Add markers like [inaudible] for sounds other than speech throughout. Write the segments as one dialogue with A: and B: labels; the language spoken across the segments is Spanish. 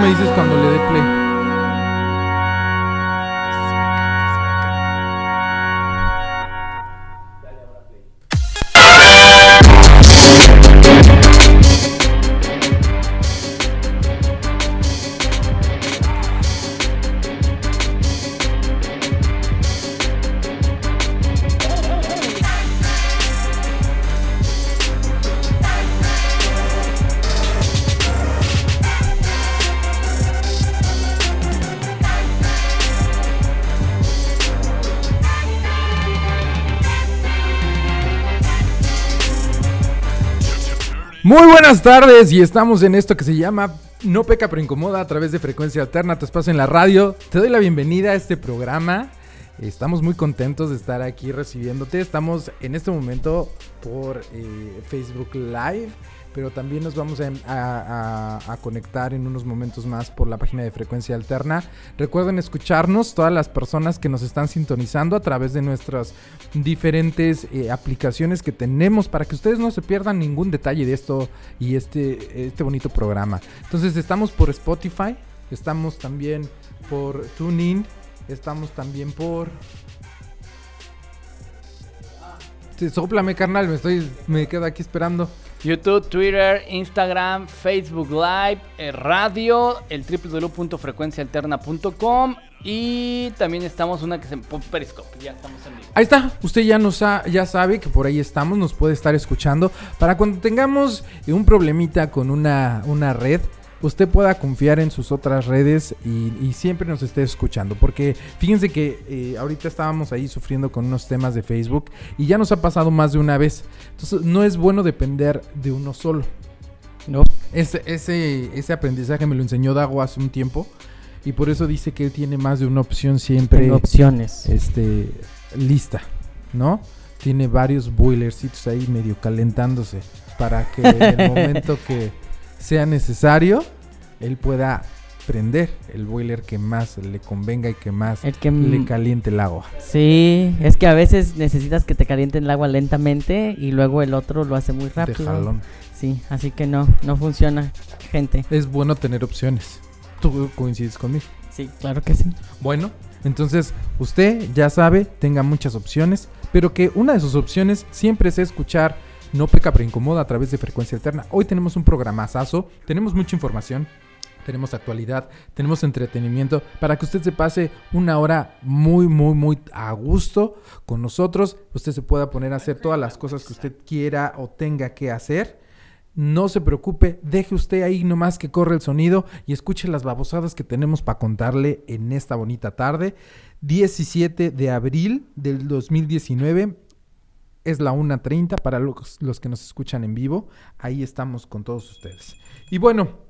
A: me dices cuando le dé play. Muy buenas tardes y estamos en esto que se llama No Peca pero Incomoda a través de Frecuencia Alterna, tu espacio en la radio. Te doy la bienvenida a este programa. Estamos muy contentos de estar aquí recibiéndote. Estamos en este momento por eh, Facebook Live pero también nos vamos a, conectar en unos momentos más por la página de Frecuencia Alterna. Recuerden escucharnos todas las personas que nos están sintonizando a través de nuestras diferentes eh, aplicaciones que tenemos para que ustedes no se pierdan ningún detalle de esto y este, este bonito programa. Entonces estamos por Spotify, estamos también por TuneIn, estamos también por... Sí, soplame carnal, me estoy me quedo aquí esperando.
B: YouTube, Twitter, Instagram, Facebook Live, eh, radio, el www.frecuencialterna.com y también estamos una que se Periscope, ya estamos en vivo.
A: Ahí está, usted ya nos ya sabe que por ahí estamos, nos puede estar escuchando para cuando tengamos un problemita con una, una red usted pueda confiar en sus otras redes y, siempre nos esté escuchando. Porque fíjense que eh, ahorita estábamos ahí sufriendo con unos temas de Facebook y ya nos ha pasado más de una vez. Entonces no es bueno depender de uno solo. ¿no? Ese, ese, ese aprendizaje me lo enseñó Dago hace un tiempo. Y por eso dice que él tiene más de una opción siempre. Tengo
C: opciones.
A: Este, lista, ¿no? Tiene varios boilercitos ahí medio calentándose para que en el [laughs] momento que sea necesario, él pueda prender el boiler que más le convenga y que más le caliente el agua.
C: Sí, es que a veces necesitas que te calienten el agua lentamente y luego el otro lo hace muy rápido. Sí, así que no, no funciona, gente.
A: Es bueno tener opciones. ¿Tú coincides conmigo?
C: Sí, claro que sí.
A: Bueno, entonces usted ya sabe, tenga muchas opciones, pero que una de sus opciones siempre es escuchar no peca pero incomoda a través de frecuencia alterna. Hoy tenemos un programazazo, tenemos mucha información, tenemos actualidad, tenemos entretenimiento para que usted se pase una hora muy, muy, muy a gusto con nosotros. Usted se pueda poner a hacer todas las cosas que usted quiera o tenga que hacer. No se preocupe, deje usted ahí nomás que corre el sonido y escuche las babosadas que tenemos para contarle en esta bonita tarde. 17 de abril del 2019 es la 1.30 para los, los, que nos escuchan en vivo. Ahí estamos con todos ustedes. Y bueno,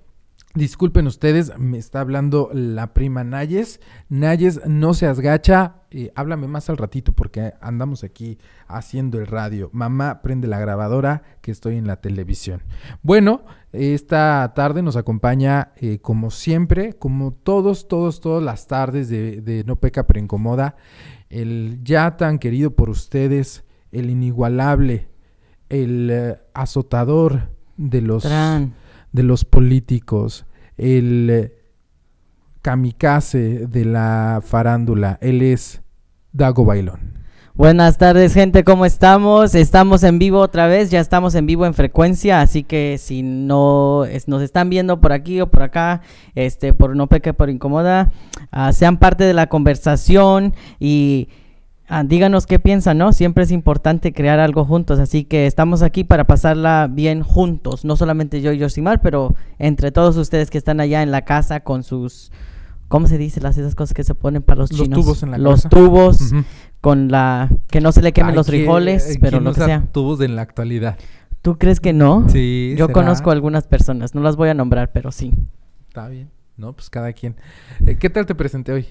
A: disculpen ustedes, me está hablando la prima Nayes. Nayes, no se gacha. Eh, háblame más al ratito porque andamos aquí haciendo el radio. Mamá, prende la grabadora que estoy en la televisión. Bueno, esta tarde nos acompaña, eh, como siempre, como todos, todos, todas las tardes de, de No Peca Pero Incomoda, el ya tan querido por ustedes el inigualable, el eh, azotador de los, de los políticos, el eh, kamikaze de la farándula. Él es Dago Bailón.
C: Buenas tardes, gente, ¿cómo estamos? Estamos en vivo otra vez, ya estamos en vivo en frecuencia, así que si no nos están viendo por aquí o por acá, este, por no peque, por incomoda, ah, sean parte de la conversación y Ah, díganos qué piensan, ¿no? Siempre es importante crear algo juntos, así que estamos aquí para pasarla bien juntos, no solamente yo y Yosimar, pero entre todos ustedes que están allá en la casa con sus, ¿cómo se dice? Las esas cosas que se ponen para los,
A: los tubos en la
C: Los tubos, con la, que no se le quemen los frijoles, pero lo que sea.
A: tubos en la actualidad.
C: ¿Tú crees que no?
A: Sí.
C: Yo conozco algunas personas, no las voy a nombrar, pero sí.
A: Está bien, ¿no? Pues cada quien. Eh, ¿Qué tal te presenté hoy?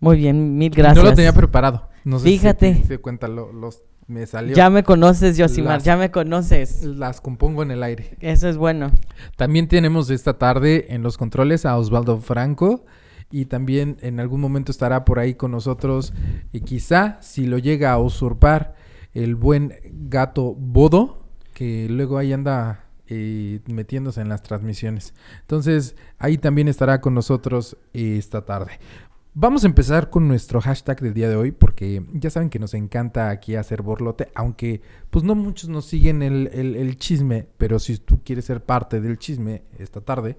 C: Muy bien, mil gracias.
A: No lo tenía preparado. No
C: sé Fíjate.
A: Si cuenta, los, me salió.
C: Ya me conoces, Yosimar, ya me conoces.
A: Las compongo en el aire.
C: Eso es bueno.
A: También tenemos esta tarde en los controles a Osvaldo Franco. Y también en algún momento estará por ahí con nosotros. Y quizá, si lo llega a usurpar, el buen gato Bodo, que luego ahí anda eh, metiéndose en las transmisiones. Entonces, ahí también estará con nosotros eh, esta tarde. Vamos a empezar con nuestro hashtag del día de hoy, porque ya saben que nos encanta aquí hacer borlote, aunque pues no muchos nos siguen el, chisme, pero si tú quieres ser parte del chisme esta tarde,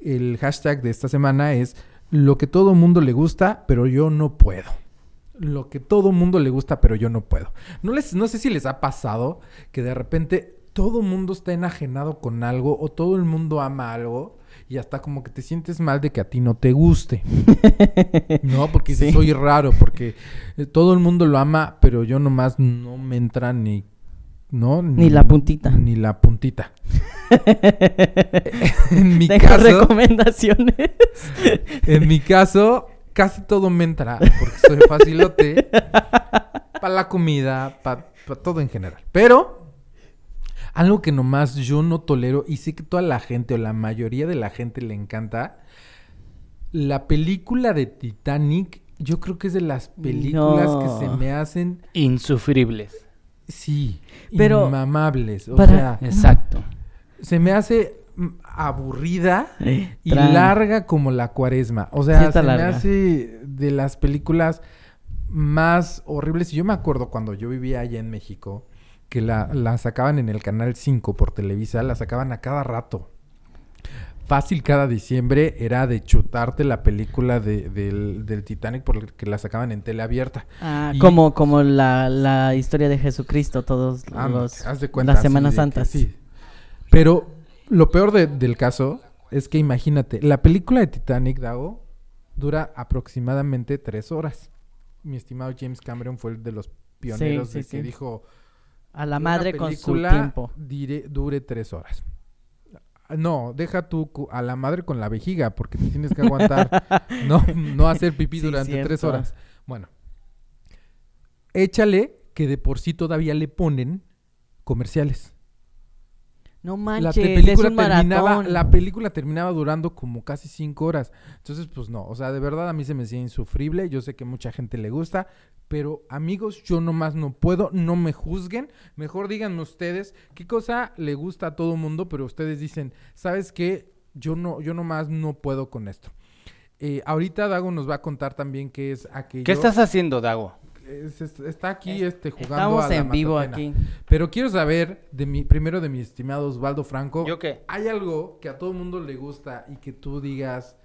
A: el hashtag de esta semana es lo que todo mundo le gusta, pero yo no puedo. Lo que todo mundo le gusta, pero yo no puedo. No, les, no sé si les ha pasado que de repente todo mundo está enajenado con algo o todo el mundo ama algo y hasta como que te sientes mal de que a ti no te guste. [laughs] No, porque dices,
C: Sí.
A: soy raro, porque eh, todo el mundo lo ama, pero yo nomás no me entra ni... ¿no?
C: Ni la puntita.
A: Ni la puntita. [laughs] en mi
C: Tengo
A: caso...
C: recomendaciones.
A: En mi caso, casi todo me entra porque soy facilote [laughs] para la comida, para todo en general. Pero algo que nomás yo no tolero y sé que toda la gente o la mayoría de la gente le encanta, la película de Titanic, yo creo que es de las películas
C: No.
A: que se me hacen,
B: Insufribles.
A: sí,
C: Pero
A: inmamables. O
C: para-
A: sea,
B: Exacto.
A: se me hace mm, aburrida y
C: Tra-
A: larga como la cuaresma. O sea, se
C: larga.
A: me hace de las películas más horribles. Y yo me acuerdo cuando yo vivía allá en México, que la, la sacaban en el Canal 5 por Televisa, la sacaban a cada rato. Fácil cada diciembre era de chutarte la película de- del, del Titanic porque la sacaban en tele abierta.
C: Ah,
A: Y-
C: como, como la, la historia de Jesucristo, todos
A: Ah,
C: los,
A: haz de cuenta,
C: las Semanas
A: de
C: Santas.
A: sí. Pero lo peor de- del caso es que imagínate, la película de Titanic, Dago, dura aproximadamente tres horas. Mi estimado James Cameron fue el de los pioneros
C: sí,
A: de que dijo
C: A la madre con su tiempo.
A: dire- dure tres horas. No, deja tú a la madre con la vejiga, porque te tienes que aguantar, [laughs] no, no hacer pipí
C: Sí,
A: durante tres horas. Bueno, échale que de por sí todavía le ponen comerciales.
C: No
A: La
C: manches, es
A: película
C: un
A: terminaba,
C: maratón.
A: la película terminaba durando como casi cinco horas. Entonces, pues no, o sea, de verdad a mí se me hacía insufrible. Yo sé que mucha gente le gusta, pero amigos, yo nomás no puedo, no me juzguen. Mejor díganme ustedes qué cosa le gusta a todo mundo, pero ustedes dicen, ¿sabes qué? Yo no, yo nomás no puedo con esto. Eh, ahorita Dago nos va a contar también qué es aquello.
B: ¿Qué estás haciendo, Dago?
A: Es- es- está aquí
C: Es-
A: este, jugando
C: Estamos
A: a la
C: en vivo aquí.
A: Pero quiero saber, de mi, primero de mi estimado Osvaldo Franco.
B: ¿Yo qué?
A: ¿Hay algo que a todo el mundo le gusta y que tú digas,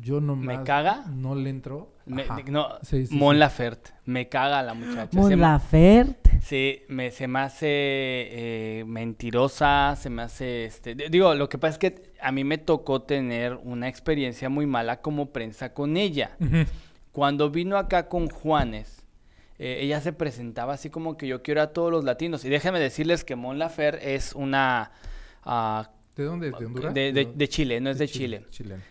A: yo no
B: ¿Me caga?
A: No le entro.
B: Me- no,
A: Sí, sí,
B: Mon
A: sí.
B: Laferte. Me caga la muchacha.
C: Mon
B: Se me-
C: Laferte.
B: Sí, me, se me hace eh, mentirosa, se me hace, este, digo, lo que pasa es que a mí me tocó tener una experiencia muy mala como prensa con ella. Cuando vino acá con Juanes, eh, ella se presentaba así como que yo quiero a todos los latinos. Y déjenme decirles que Mon Laferte es una... ah,
A: ¿De dónde? ¿De Honduras?
B: de, de- de Chile, no es de, Chile.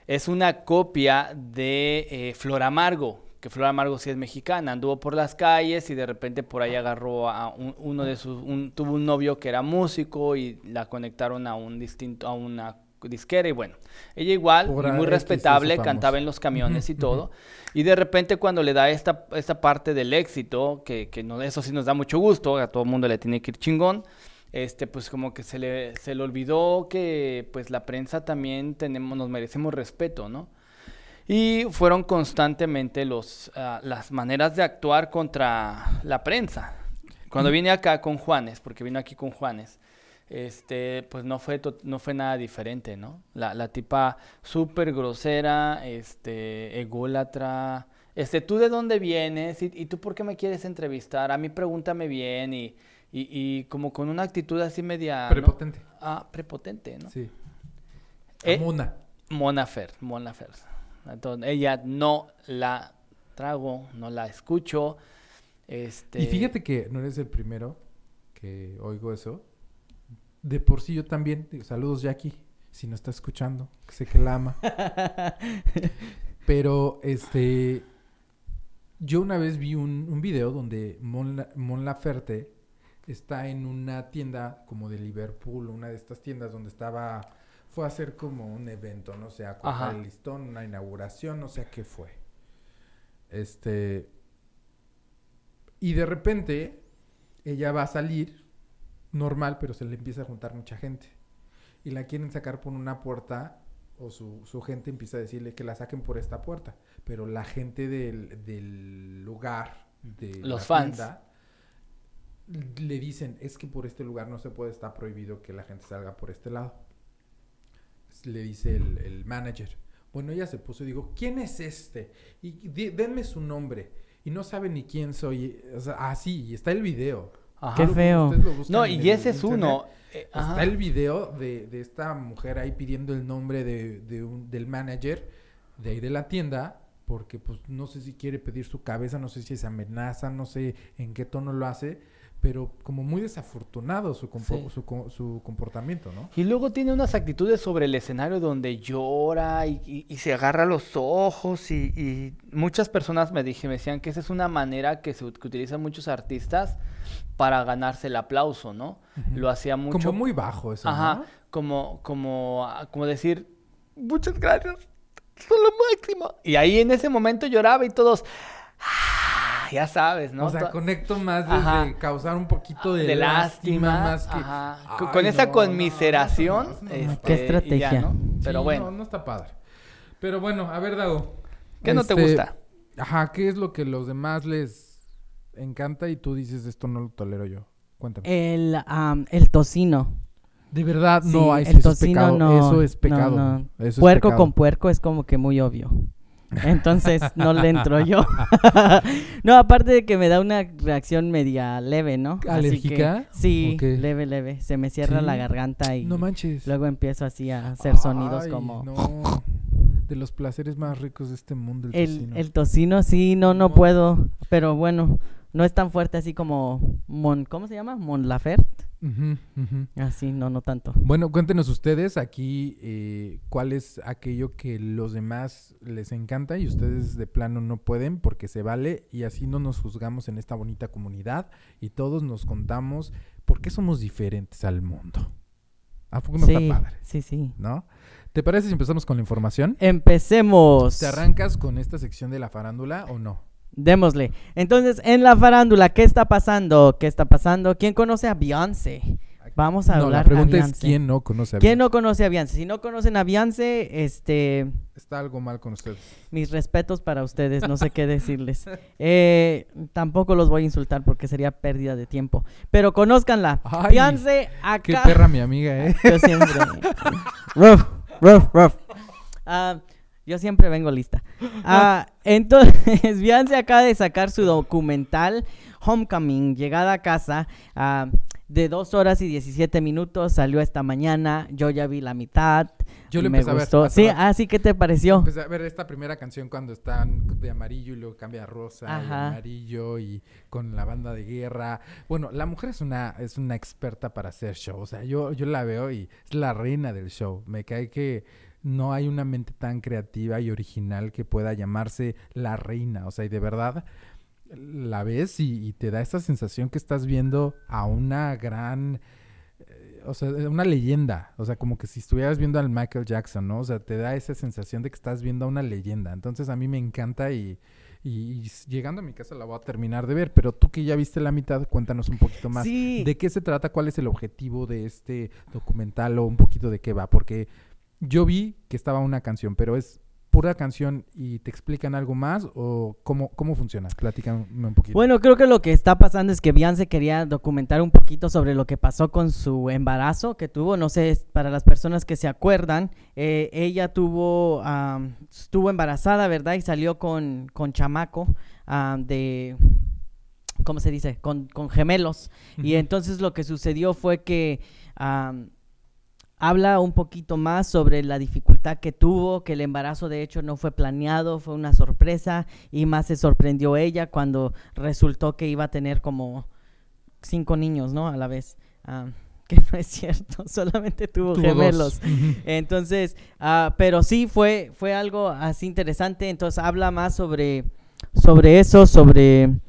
B: Es una copia de eh, Flor Amargo, que Flor Amargo sí es mexicana, anduvo por las calles y de repente por ahí agarró a un- uno de sus, un- tuvo un novio que era músico y la conectaron a un distinto, a una disquera y bueno, ella igual,
A: ahí
B: muy respetable, cantaba en los camiones y todo, y de repente cuando le da esta, esta parte del éxito, que, que no, eso sí nos da mucho gusto, a todo el mundo le tiene que ir chingón, este, pues como que se le, se le olvidó que pues la prensa también tenemos, nos merecemos respeto, ¿no? Y fueron constantemente los, ah, las maneras de actuar contra la prensa. Cuando vine acá con Juanes, porque vino aquí con Juanes, este, pues no fue, no fue nada diferente, ¿no? La, la tipa súper grosera, este, ególatra, este, ¿tú de dónde vienes? ¿Y, y tú por qué me quieres entrevistar? A mí pregúntame bien y, y, y como con una actitud así media... ¿no?
A: Prepotente.
B: Ah, prepotente, ¿no?
A: Sí.
B: Eh,
A: Mona.
B: Mona Fer, Mona Fer. Entonces, ella no la trago, no la escucho. Este...
A: Y fíjate que no eres el primero que oigo eso. De por sí yo también. Digo, saludos, Jackie. Si no está escuchando, que sé que la ama. [laughs] Pero, este... Yo una vez vi un, un video donde Mon, La- Mon Laferte está en una tienda como de Liverpool, una de estas tiendas donde estaba... Fue a hacer como un evento, no sé, a
B: Ajá.
A: el listón, una inauguración, no sé a qué fue. Este... Y de repente ella va a salir normal, pero se le empieza a juntar mucha gente. Y la quieren sacar por una puerta o su, su gente empieza a decirle que la saquen por esta puerta. Pero la gente del, del lugar, de
B: Los
A: la
B: fans.
A: tienda, le dicen, es que por este lugar no se puede, está prohibido que la gente salga por este lado. Le dice el, el manager. Bueno, ella se puso y dijo, ¿quién es este? Y denme su nombre. Y no sabe ni quién soy. O sea, ah, sí, y está el video.
B: Ajá.
C: Qué feo.
A: Ustedes lo buscan
B: No, y
A: el
B: ese es
A: internet.
B: uno. eh, ajá.
A: Está el video de, de esta mujer ahí pidiendo el nombre de, de un- del manager de ahí de la tienda, porque pues no sé si quiere pedir su cabeza, no sé si se amenaza, no sé en qué tono lo hace, pero como muy desafortunado su, compo-
B: Sí.
A: su, su comportamiento, ¿no?
B: Y luego tiene unas actitudes sobre el escenario donde llora y, y- y se agarra los ojos y, y muchas personas me, dije, me decían que esa es una manera que, se, que utilizan muchos artistas para ganarse el aplauso, ¿no?
A: Ujú.
B: Lo hacía mucho.
A: Como muy bajo eso,
B: Ajá,
A: ¿no?
B: como, como, ah, como decir, muchas gracias, son lo máximo. Y ahí en ese momento lloraba y todos, "Ah", [laughs] ya sabes, ¿no?
A: O sea,
B: To-
A: conecto más desde
B: Ajá.
A: causar un poquito de,
B: de
A: lástima,
B: lástima,
A: más que...
B: ajá, con-
A: Ay,
B: con esa
A: no,
B: conmiseración,
A: no, no, no, no,
B: este,
C: Qué
B: ya,
C: estrategia.
B: ¿no? Pero
A: Sí,
B: bueno,
A: No, no está padre. Pero bueno, a ver, Dago.
B: ¿qué no te
A: este,
B: gusta?
A: Ajá, ¿qué es lo que los demás les encanta y tú dices esto no lo tolero yo? Cuéntame.
C: El, am, el tocino.
A: de verdad,
C: Sí,
A: no, sí,
C: el
A: eso es
C: tocino
A: pecado.
C: no.
A: eso es
C: no,
A: pecado.
C: no.
A: Eso es
C: puerco
A: pecado.
C: con puerco es como que muy obvio. Entonces no le entro yo. [laughs] no, aparte de que me da una reacción media leve, ¿no? Así que-
A: ¿Alérgica?
C: sí, leve, leve. Se me cierra
A: ¿Sí?
C: la garganta y
A: No manches.
C: luego empiezo así a hacer sonidos
A: Ay,
C: como...
A: No. De los placeres más ricos de este mundo, el,
C: El,
A: tocino.
C: el tocino, sí, no, no
A: No.
C: puedo. Pero bueno, no es tan fuerte así como Mon... ¿Cómo se llama? Mon Laferte.
A: Ujú, ujú.
C: Así, no, no tanto.
A: Bueno, cuéntenos ustedes aquí eh, cuál es aquello que los demás les encanta y ustedes de plano no pueden porque se vale y así no nos juzgamos en esta bonita comunidad y todos nos contamos por qué somos diferentes al mundo. ¿A poco no
C: sí,
A: está padre?
C: sí, sí.
A: ¿No? ¿Te parece si empezamos con la información?
C: Empecemos.
A: ¿Te arrancas con esta sección de la farándula o no?
C: Démosle. Entonces, en la farándula, ¿qué está pasando? ¿Qué está pasando? ¿Quién conoce a Beyoncé? Vamos a
A: no,
C: hablar
A: la pregunta
C: a
A: es quién no conoce a
C: ¿Quién
A: Beyoncé?
C: no conoce a Beyoncé? Si no conocen a Beyoncé, este,
A: Está algo mal con ustedes.
C: mis respetos para ustedes, no sé qué decirles. [laughs] Eh, tampoco los voy a insultar porque sería pérdida de tiempo. Pero conózcanla.
A: Ay,
C: Beyoncé
A: Qué
C: acá.
A: perra mi amiga, ¿eh? [laughs]
C: Yo siempre. Ruf. Ah, yo siempre vengo lista. [gasps] Ah, entonces, [laughs] Beyoncé acaba de sacar su documental Homecoming, llegada a casa, ah, de 2 horas y 17 minutos. Salió esta mañana. Yo ya vi la mitad.
A: Yo lo
C: me
A: empecé a ver
C: gustó. Sí, así que te pareció.
A: Empecé a ver esta primera canción cuando están de amarillo y luego cambia a rosa y amarillo y con la banda de guerra. Bueno, la mujer es una es una experta para hacer show, o sea, yo yo la veo y es la reina del show. Me cae que no hay una mente tan creativa y original que pueda llamarse la reina, o sea, y de verdad la ves y, y te da esa sensación que estás viendo a una gran eh, o sea, una leyenda, o sea, como que si estuvieras viendo al Michael Jackson, ¿no? O sea, te da esa sensación de que estás viendo a una leyenda. Entonces a mí me encanta y, y- llegando a mi casa la voy a terminar de ver. Pero tú que ya viste la mitad, cuéntanos un poquito más.
C: Sí.
A: ¿De qué se trata? ¿Cuál es el objetivo de este documental o un poquito de qué va? Porque yo vi que estaba una canción, pero es pura canción y te explican algo más o cómo, cómo funciona? Platícame un poquito.
C: Bueno, creo que lo que está pasando es que Beyoncé quería documentar un poquito sobre lo que pasó con su embarazo que tuvo. No sé, para las personas que se acuerdan, eh, ella tuvo, am, estuvo embarazada, ¿verdad? Y salió con, con chamaco am, de, ¿cómo se dice? Con, con gemelos. Y entonces lo que sucedió fue que am, habla un poquito más sobre la dificultad que tuvo, que el embarazo de hecho no fue planeado, fue una sorpresa y más se sorprendió ella cuando resultó que iba a tener como cinco niños, ¿no? A la vez. Am, [laughs] que no es cierto, [laughs] solamente tuvo,
A: Tuvo
C: gemelos. [laughs] Entonces, ah, pero sí fue, fue algo así interesante. Entonces habla más sobre, sobre eso, sobre...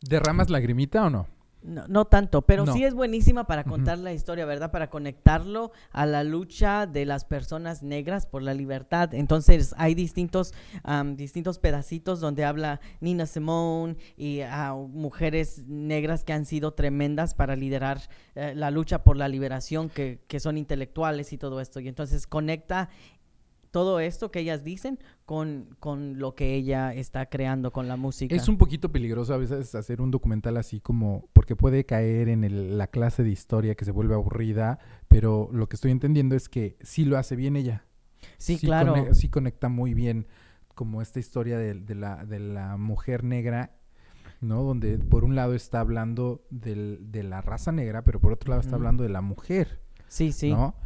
A: ¿Derramas lagrimita o no?
C: No, no tanto, pero
A: No.
C: sí es buenísima para contar la historia, ¿verdad? Para conectarlo a la lucha de las personas negras por la libertad. Entonces hay distintos, am, distintos pedacitos donde habla Nina Simone y ah, mujeres negras que han sido tremendas para liderar eh, la lucha por la liberación, que, que son intelectuales y todo esto. Y entonces conecta todo esto que ellas dicen con, con lo que ella está creando con la música.
A: Es un poquito peligroso a veces hacer un documental así como porque puede caer en el- la clase de historia que se vuelve aburrida, pero lo que estoy entendiendo es que sí lo hace bien ella.
C: sí, claro.
A: cone- sí conecta muy bien como esta historia de, de la, de la mujer negra, ¿no? Donde por un lado está hablando del- de la raza negra, pero por otro lado está hablando de la mujer,
C: Sí, sí.
A: ¿no?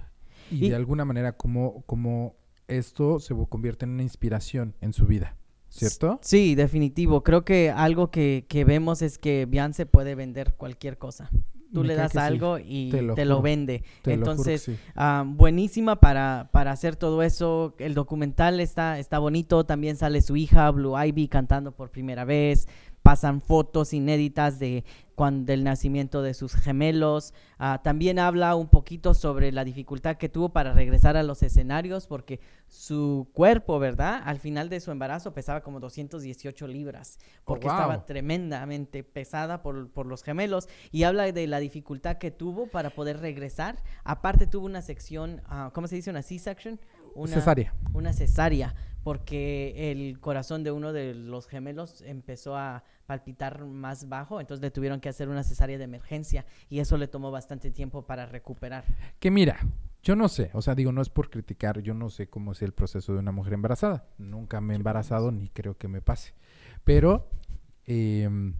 A: Y,
C: Y-
A: de alguna manera como, como esto se convierte en una inspiración en su vida, ¿cierto?
C: Sí, definitivo. Creo que algo que, que vemos es que Beyoncé puede vender cualquier cosa. Tú
A: Me
C: le das
A: sí,
C: algo y
A: te
C: te
A: lo
C: vende.
A: te lo
C: Entonces,
A: sí.
C: ah, buenísima para, para hacer todo eso. El documental está, está bonito. También sale su hija, Blue Ivy, cantando por primera vez. Pasan fotos inéditas de cuando, del nacimiento de sus gemelos. Ah, también habla un poquito sobre la dificultad que tuvo para regresar a los escenarios porque su cuerpo, ¿verdad? Al final de su embarazo pesaba como 218 libras porque
A: wow.
C: estaba tremendamente pesada por, por los gemelos y habla de la dificultad que tuvo para poder regresar. Aparte tuvo una sección, ah, ¿cómo se dice? Una C-section. Una,
A: Cesárea.
C: Una cesárea, porque el corazón de uno de los gemelos empezó a palpitar más bajo, entonces le tuvieron que hacer una cesárea de emergencia y eso le tomó bastante tiempo para recuperar.
A: Que mira, yo no sé, o sea, digo, no es por criticar, yo no sé cómo es el proceso de una mujer embarazada. Nunca me he embarazado ni creo que me pase. Pero em,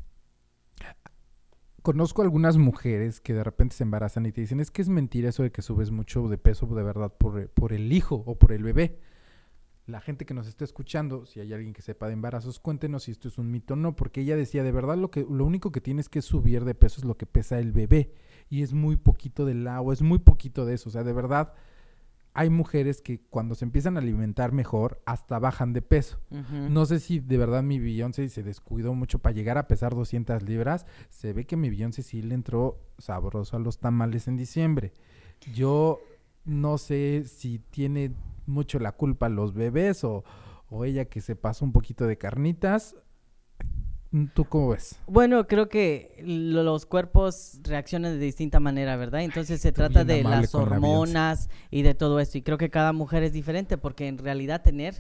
A: conozco algunas mujeres que de repente se embarazan y te dicen, es que es mentira eso de que subes mucho de peso de verdad por, por el hijo o por el bebé. La gente que nos está escuchando, si hay alguien que sepa de embarazos, cuéntenos si esto es un mito o no, porque ella decía, de verdad lo que lo único que tienes que subir de peso es lo que pesa el bebé y es muy poquito del agua, es muy poquito de eso, o sea, de verdad hay mujeres que cuando se empiezan a alimentar mejor hasta bajan de peso. No sé si de verdad mi Beyoncé se descuidó mucho para llegar a pesar 200 libras. Se ve que mi Beyoncé sí le entró sabroso a los tamales en diciembre. Yo no sé si tiene mucho la culpa los bebés o, o ella que se pasó un poquito de carnitas. ¿Tú cómo ves?
C: Bueno, creo que lo- los cuerpos reaccionan de distinta manera, ¿verdad? Entonces se trata de las
A: la
C: hormonas y de todo esto. Y creo que cada mujer es diferente porque en realidad tener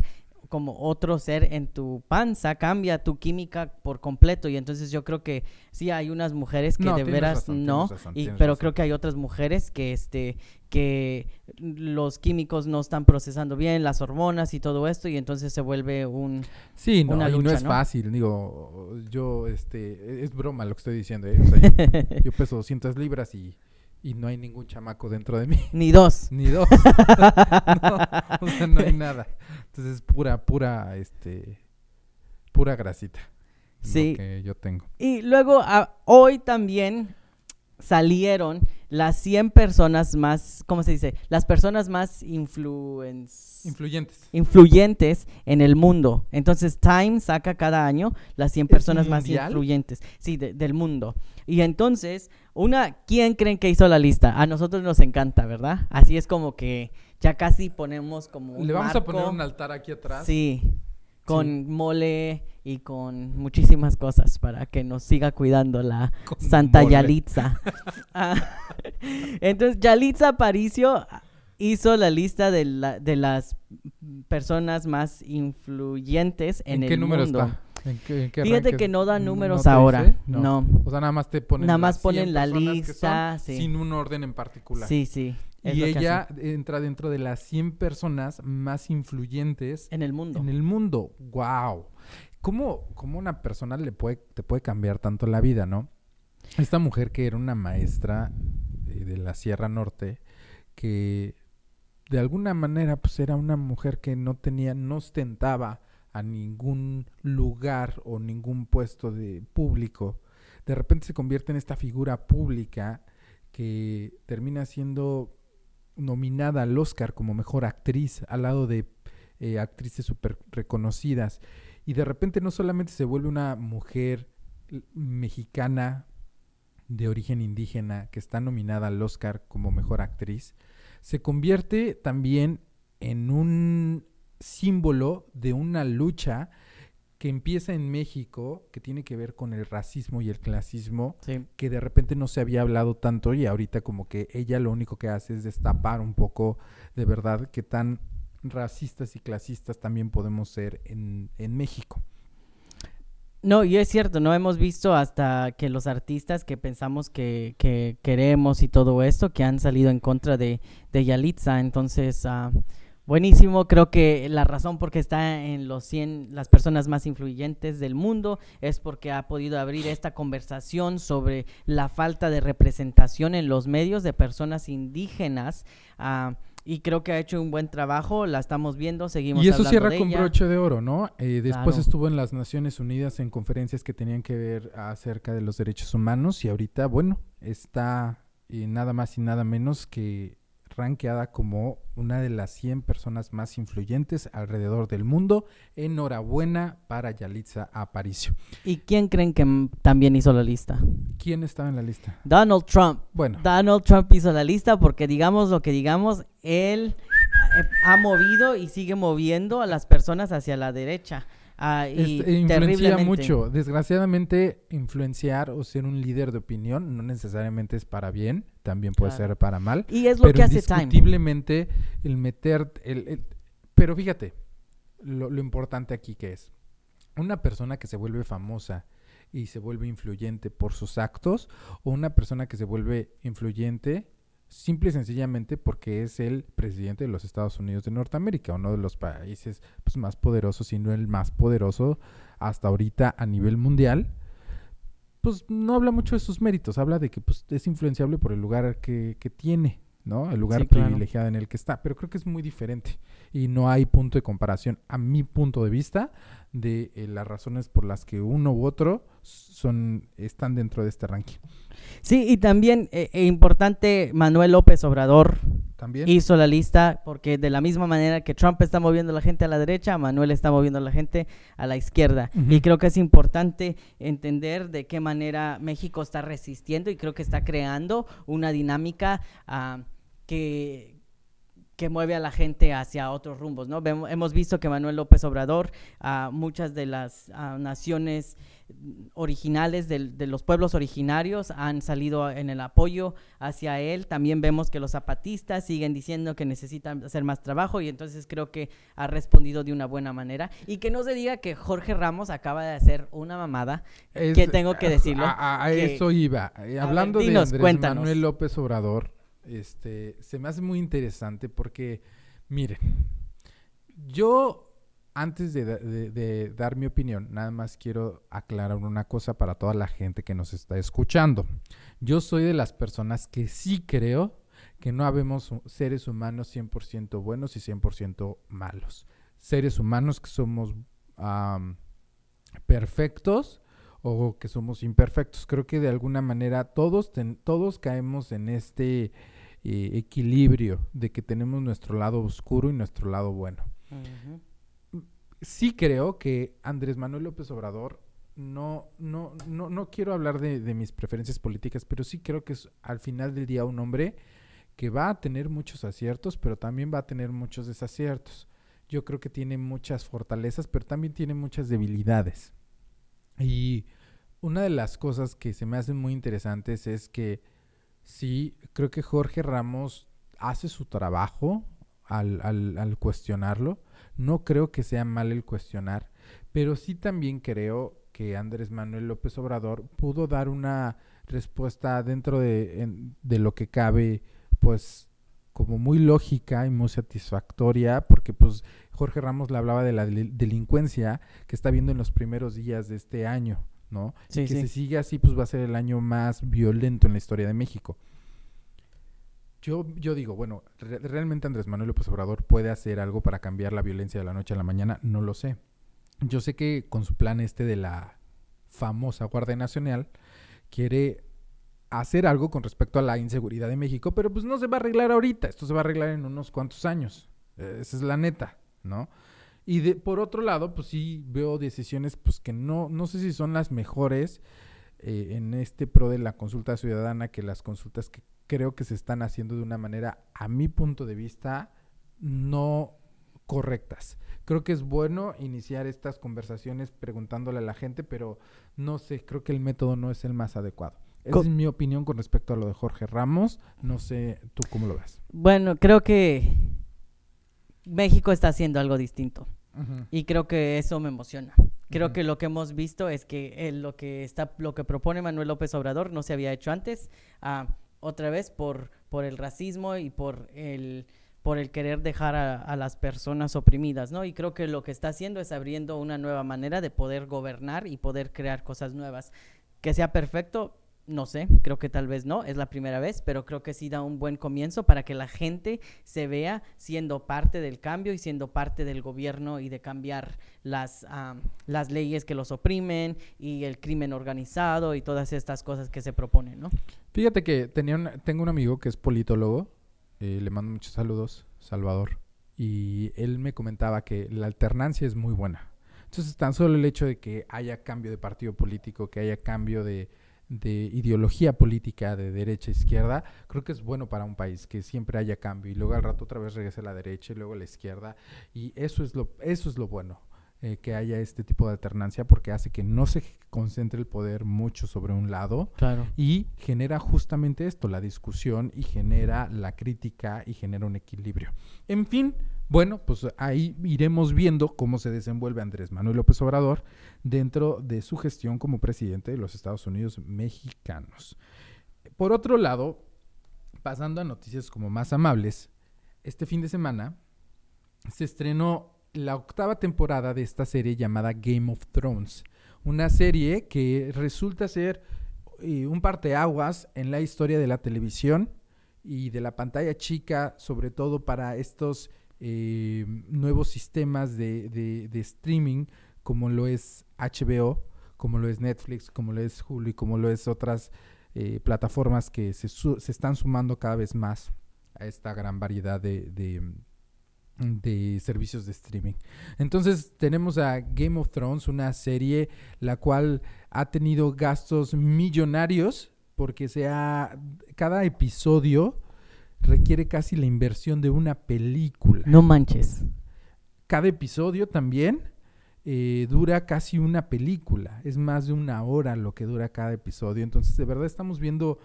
C: como otro ser en tu panza cambia tu química por completo y entonces yo creo que sí hay unas mujeres que
A: No,
C: de veras
A: razón,
C: no
A: razón,
C: y pero
A: razón.
C: creo que hay otras mujeres que este que los químicos no están procesando bien las hormonas y todo esto y entonces se vuelve un
A: Sí, no,
C: Una
A: y no
C: lucha,
A: es
C: ¿no?
A: fácil. Digo, yo, este, es broma lo que estoy diciendo. ¿eh? O sea, yo, yo peso 200 libras y, y no hay ningún chamaco dentro de mí. [laughs]
C: ni dos [laughs]
A: Ni dos. [laughs] no, o sea, no hay nada. Entonces es pura, pura, este, pura grasita. lo
C: Sí.
A: que yo tengo.
C: Y luego hoy también salieron las 100 personas más, ¿cómo se dice? Las personas más
A: Influyentes.
C: influyentes en el mundo. Entonces Time saca cada año las 100 personas más influyentes, sí, de- del mundo. Y entonces, una, ¿quién creen que hizo la lista? A nosotros nos encanta, ¿verdad? Así es como que ya casi ponemos como un
A: Le vamos a poner un altar aquí atrás.
C: Sí, con mole y con muchísimas cosas para que nos siga cuidando la [laughs]
A: Con
C: Santa
A: mole.
C: Yalitza. [laughs] Ah, Entonces, Yalitza Aparicio hizo la lista de, la- de las personas más influyentes en,
A: ¿En,
C: el
A: qué número
C: mundo.
A: está? ¿En qué, en qué
C: Fíjate que no da números ahora,
A: dice?
C: no.
A: O sea, nada más te ponen
C: Nada más ponen
A: 100
C: la lista, sí.
A: sin un orden en particular.
C: Sí, sí.
A: Y ella entra dentro de las 100 personas más influyentes
C: en el mundo.
A: en el mundo. ¡Wow! ¿Cómo, cómo una persona le puede, te puede cambiar tanto la vida, no? Esta mujer que era una maestra de, de la Sierra Norte, que de alguna manera pues era una mujer que no tenía, no ostentaba a ningún lugar o ningún puesto de público, de repente se convierte en esta figura pública que termina siendo nominada al Oscar como mejor actriz al lado de eh, actrices súper reconocidas. Y de repente no solamente se vuelve una mujer mexicana de origen indígena que está nominada al Oscar como mejor actriz, se convierte también en un símbolo de una lucha que empieza en México, que tiene que ver con el racismo y el clasismo,
C: Sí.
A: que de repente no se había hablado tanto y ahorita como que ella lo único que hace es destapar un poco de verdad que tan racistas y clasistas también podemos ser en, en México.
C: No, y es cierto, no hemos visto hasta que los artistas que pensamos que, que queremos y todo esto, que han salido en contra de, de Yalitza. Entonces, ah, buenísimo. Creo que la razón por qué está en los 100, las personas más influyentes del mundo, es porque ha podido abrir esta conversación sobre la falta de representación en los medios de personas indígenas. ah, y creo que ha hecho un buen trabajo, la estamos viendo, seguimos
A: Y eso
C: hablando
A: cierra
C: de
A: con
C: ella.
A: broche de oro, ¿no? Eh, después
C: Claro.
A: estuvo en las Naciones Unidas en conferencias que tenían que ver acerca de los derechos humanos y ahorita, bueno, está eh, nada más y nada menos que rankeada como una de las 100 personas más influyentes alrededor del mundo. Enhorabuena para Yalitza Aparicio.
C: ¿Y quién creen que también hizo la lista?
A: ¿Quién estaba en la lista?
C: Donald Trump.
A: Bueno,
C: Donald Trump hizo la lista porque digamos lo que digamos, él eh, ha movido y sigue moviendo a las personas hacia la derecha. Ah, y
A: Este, influencia
C: terriblemente.
A: mucho. Desgraciadamente, influenciar o ser un líder de opinión no necesariamente es para bien, también puede
C: Claro.
A: ser para mal.
C: Y es lo
A: pero
C: que hace Time.
A: indiscutiblemente el meter el, el- pero fíjate lo, lo importante aquí que es una persona que se vuelve famosa y se vuelve influyente por sus actos o una persona que se vuelve influyente simple y sencillamente porque es el presidente de los Estados Unidos de Norteamérica, uno de los países pues, más poderosos, si no el más poderoso hasta ahorita a nivel mundial pues no habla mucho de sus méritos, habla de que pues, es influenciable por el lugar que, que tiene, ¿no? El lugar
C: Sí, claro.
A: privilegiado en el que está, pero creo que es muy diferente y no hay punto de comparación, a mi punto de vista, de eh, las razones por las que uno u otro son, están dentro de este ranking.
C: Sí, y también eh, eh, importante, Manuel López Obrador
A: También.
C: hizo la lista porque de la misma manera que Trump está moviendo a la gente a la derecha, Manuel está moviendo a la gente a la izquierda. Y creo que es importante entender de qué manera México está resistiendo y creo que está creando una dinámica ah, que que mueve a la gente hacia otros rumbos, ¿no? Hemos visto que Manuel López Obrador, a muchas de las ah, naciones originales de los pueblos originarios han salido en el apoyo hacia él. También vemos que los zapatistas siguen diciendo que necesitan hacer más trabajo y entonces creo que ha respondido de una buena manera. Y que no se diga que Jorge Ramos acaba de hacer una mamada,
A: Es-
C: que tengo que decirlo.
A: A, a- a
C: que-
A: eso iba. Eh, Hablando
C: dinos,
A: de Andrés
C: cuéntanos.
A: Manuel López Obrador, este, se me hace muy interesante porque, miren, yo antes de, da- de- de dar mi opinión, nada más quiero aclarar una cosa para toda la gente que nos está escuchando. Yo soy de las personas que sí creo que no habemos seres humanos 100% buenos y 100% malos. Seres humanos que somos am, perfectos o que somos imperfectos. Creo que de alguna manera todos, todos caemos en este eh, equilibrio de que tenemos nuestro lado oscuro y nuestro lado bueno. Sí creo que Andrés Manuel López Obrador, no, no, no, no quiero hablar de, mis preferencias políticas, pero sí creo que es al final del día un hombre que va a tener muchos aciertos, pero también va a tener muchos desaciertos. Yo creo que tiene muchas fortalezas, pero también tiene muchas debilidades. Y una de las cosas que se me hacen muy interesantes es que sí, creo que Jorge Ramos hace su trabajo al- al cuestionarlo. No creo que sea mal el cuestionar, pero sí también creo que Andrés Manuel López Obrador pudo dar una respuesta dentro de, en- de lo que cabe, pues como muy lógica y muy satisfactoria, porque pues Jorge Ramos le hablaba de la del- delincuencia que está viendo en los primeros días de este año, ¿no?
C: Sí,
A: y que
C: sí.
A: si sigue así, pues va a ser el año más violento en la historia de México. Yo, yo digo, bueno, re- ¿realmente Andrés Manuel López Obrador puede hacer algo para cambiar la violencia de la noche a la mañana? No lo sé. Yo sé que con su plan este de la famosa Guardia Nacional, quiere hacer algo con respecto a la inseguridad de México, pero pues no se va a arreglar ahorita, esto se va a arreglar en unos cuantos años. Eh, esa es la neta, ¿no? Y de, por otro lado, pues sí veo decisiones pues que no, no sé si son las mejores eh, en este pro de la consulta ciudadana que las consultas que creo que se están haciendo de una manera, a mi punto de vista, no correctas. Creo que es bueno iniciar estas conversaciones preguntándole a la gente, pero no sé, creo que el método no es el más adecuado. Esa es mi opinión con respecto a lo de Jorge Ramos. No sé tú cómo lo ves.
C: Bueno, creo que México está haciendo algo distinto. Y creo que eso me emociona. Creo que lo que hemos visto es que eh, lo que está, lo que propone Manuel López Obrador no se había hecho antes. ah, otra vez por, por el racismo y por el por el querer dejar a, a las personas oprimidas, ¿no? Y creo que lo que está haciendo es abriendo una nueva manera de poder gobernar y poder crear cosas nuevas. Que sea perfecto, no sé, creo que tal vez no, es la primera vez, pero creo que sí da un buen comienzo para que la gente se vea siendo parte del cambio y siendo parte del gobierno y de cambiar las, am, las leyes que los oprimen y el crimen organizado y todas estas cosas que se proponen, ¿no?
A: Fíjate que tenía un- tengo un amigo que es politólogo, eh, le mando muchos saludos, Salvador, y él me comentaba que la alternancia es muy buena. Entonces, tan solo el hecho de que haya cambio de partido político, que haya cambio de, de ideología política de derecha izquierda, creo que es bueno para un país, que siempre haya cambio y luego al rato otra vez regrese a la derecha y luego a la izquierda, y eso es lo, eso es lo bueno. eh, que haya este tipo de alternancia porque hace que no se concentre el poder mucho sobre un lado
C: Claro.
A: y genera justamente esto, la discusión y genera la crítica y genera un equilibrio. En fin, bueno, pues ahí iremos viendo cómo se desenvuelve Andrés Manuel López Obrador dentro de su gestión como presidente de los Estados Unidos mexicanos. Por otro lado, pasando a noticias como más amables, este fin de semana se estrenó la octava temporada de esta serie llamada Game of Thrones. Una serie que resulta ser eh, un parteaguas en la historia de la televisión y de la pantalla chica, sobre todo para estos eh, nuevos sistemas de, de- streaming, como lo es HBO, como lo es Netflix, como lo es Hulu y como lo es otras eh, plataformas que se, se están sumando cada vez más a esta gran variedad de, de, de servicios de streaming. Entonces tenemos a Game of Thrones, una serie la cual ha tenido gastos millonarios porque se ha, cada episodio requiere casi la inversión de una película.
C: No manches.
A: Cada episodio también eh, dura casi una película. Es más de una hora lo que dura cada episodio. Entonces, de verdad estamos viendo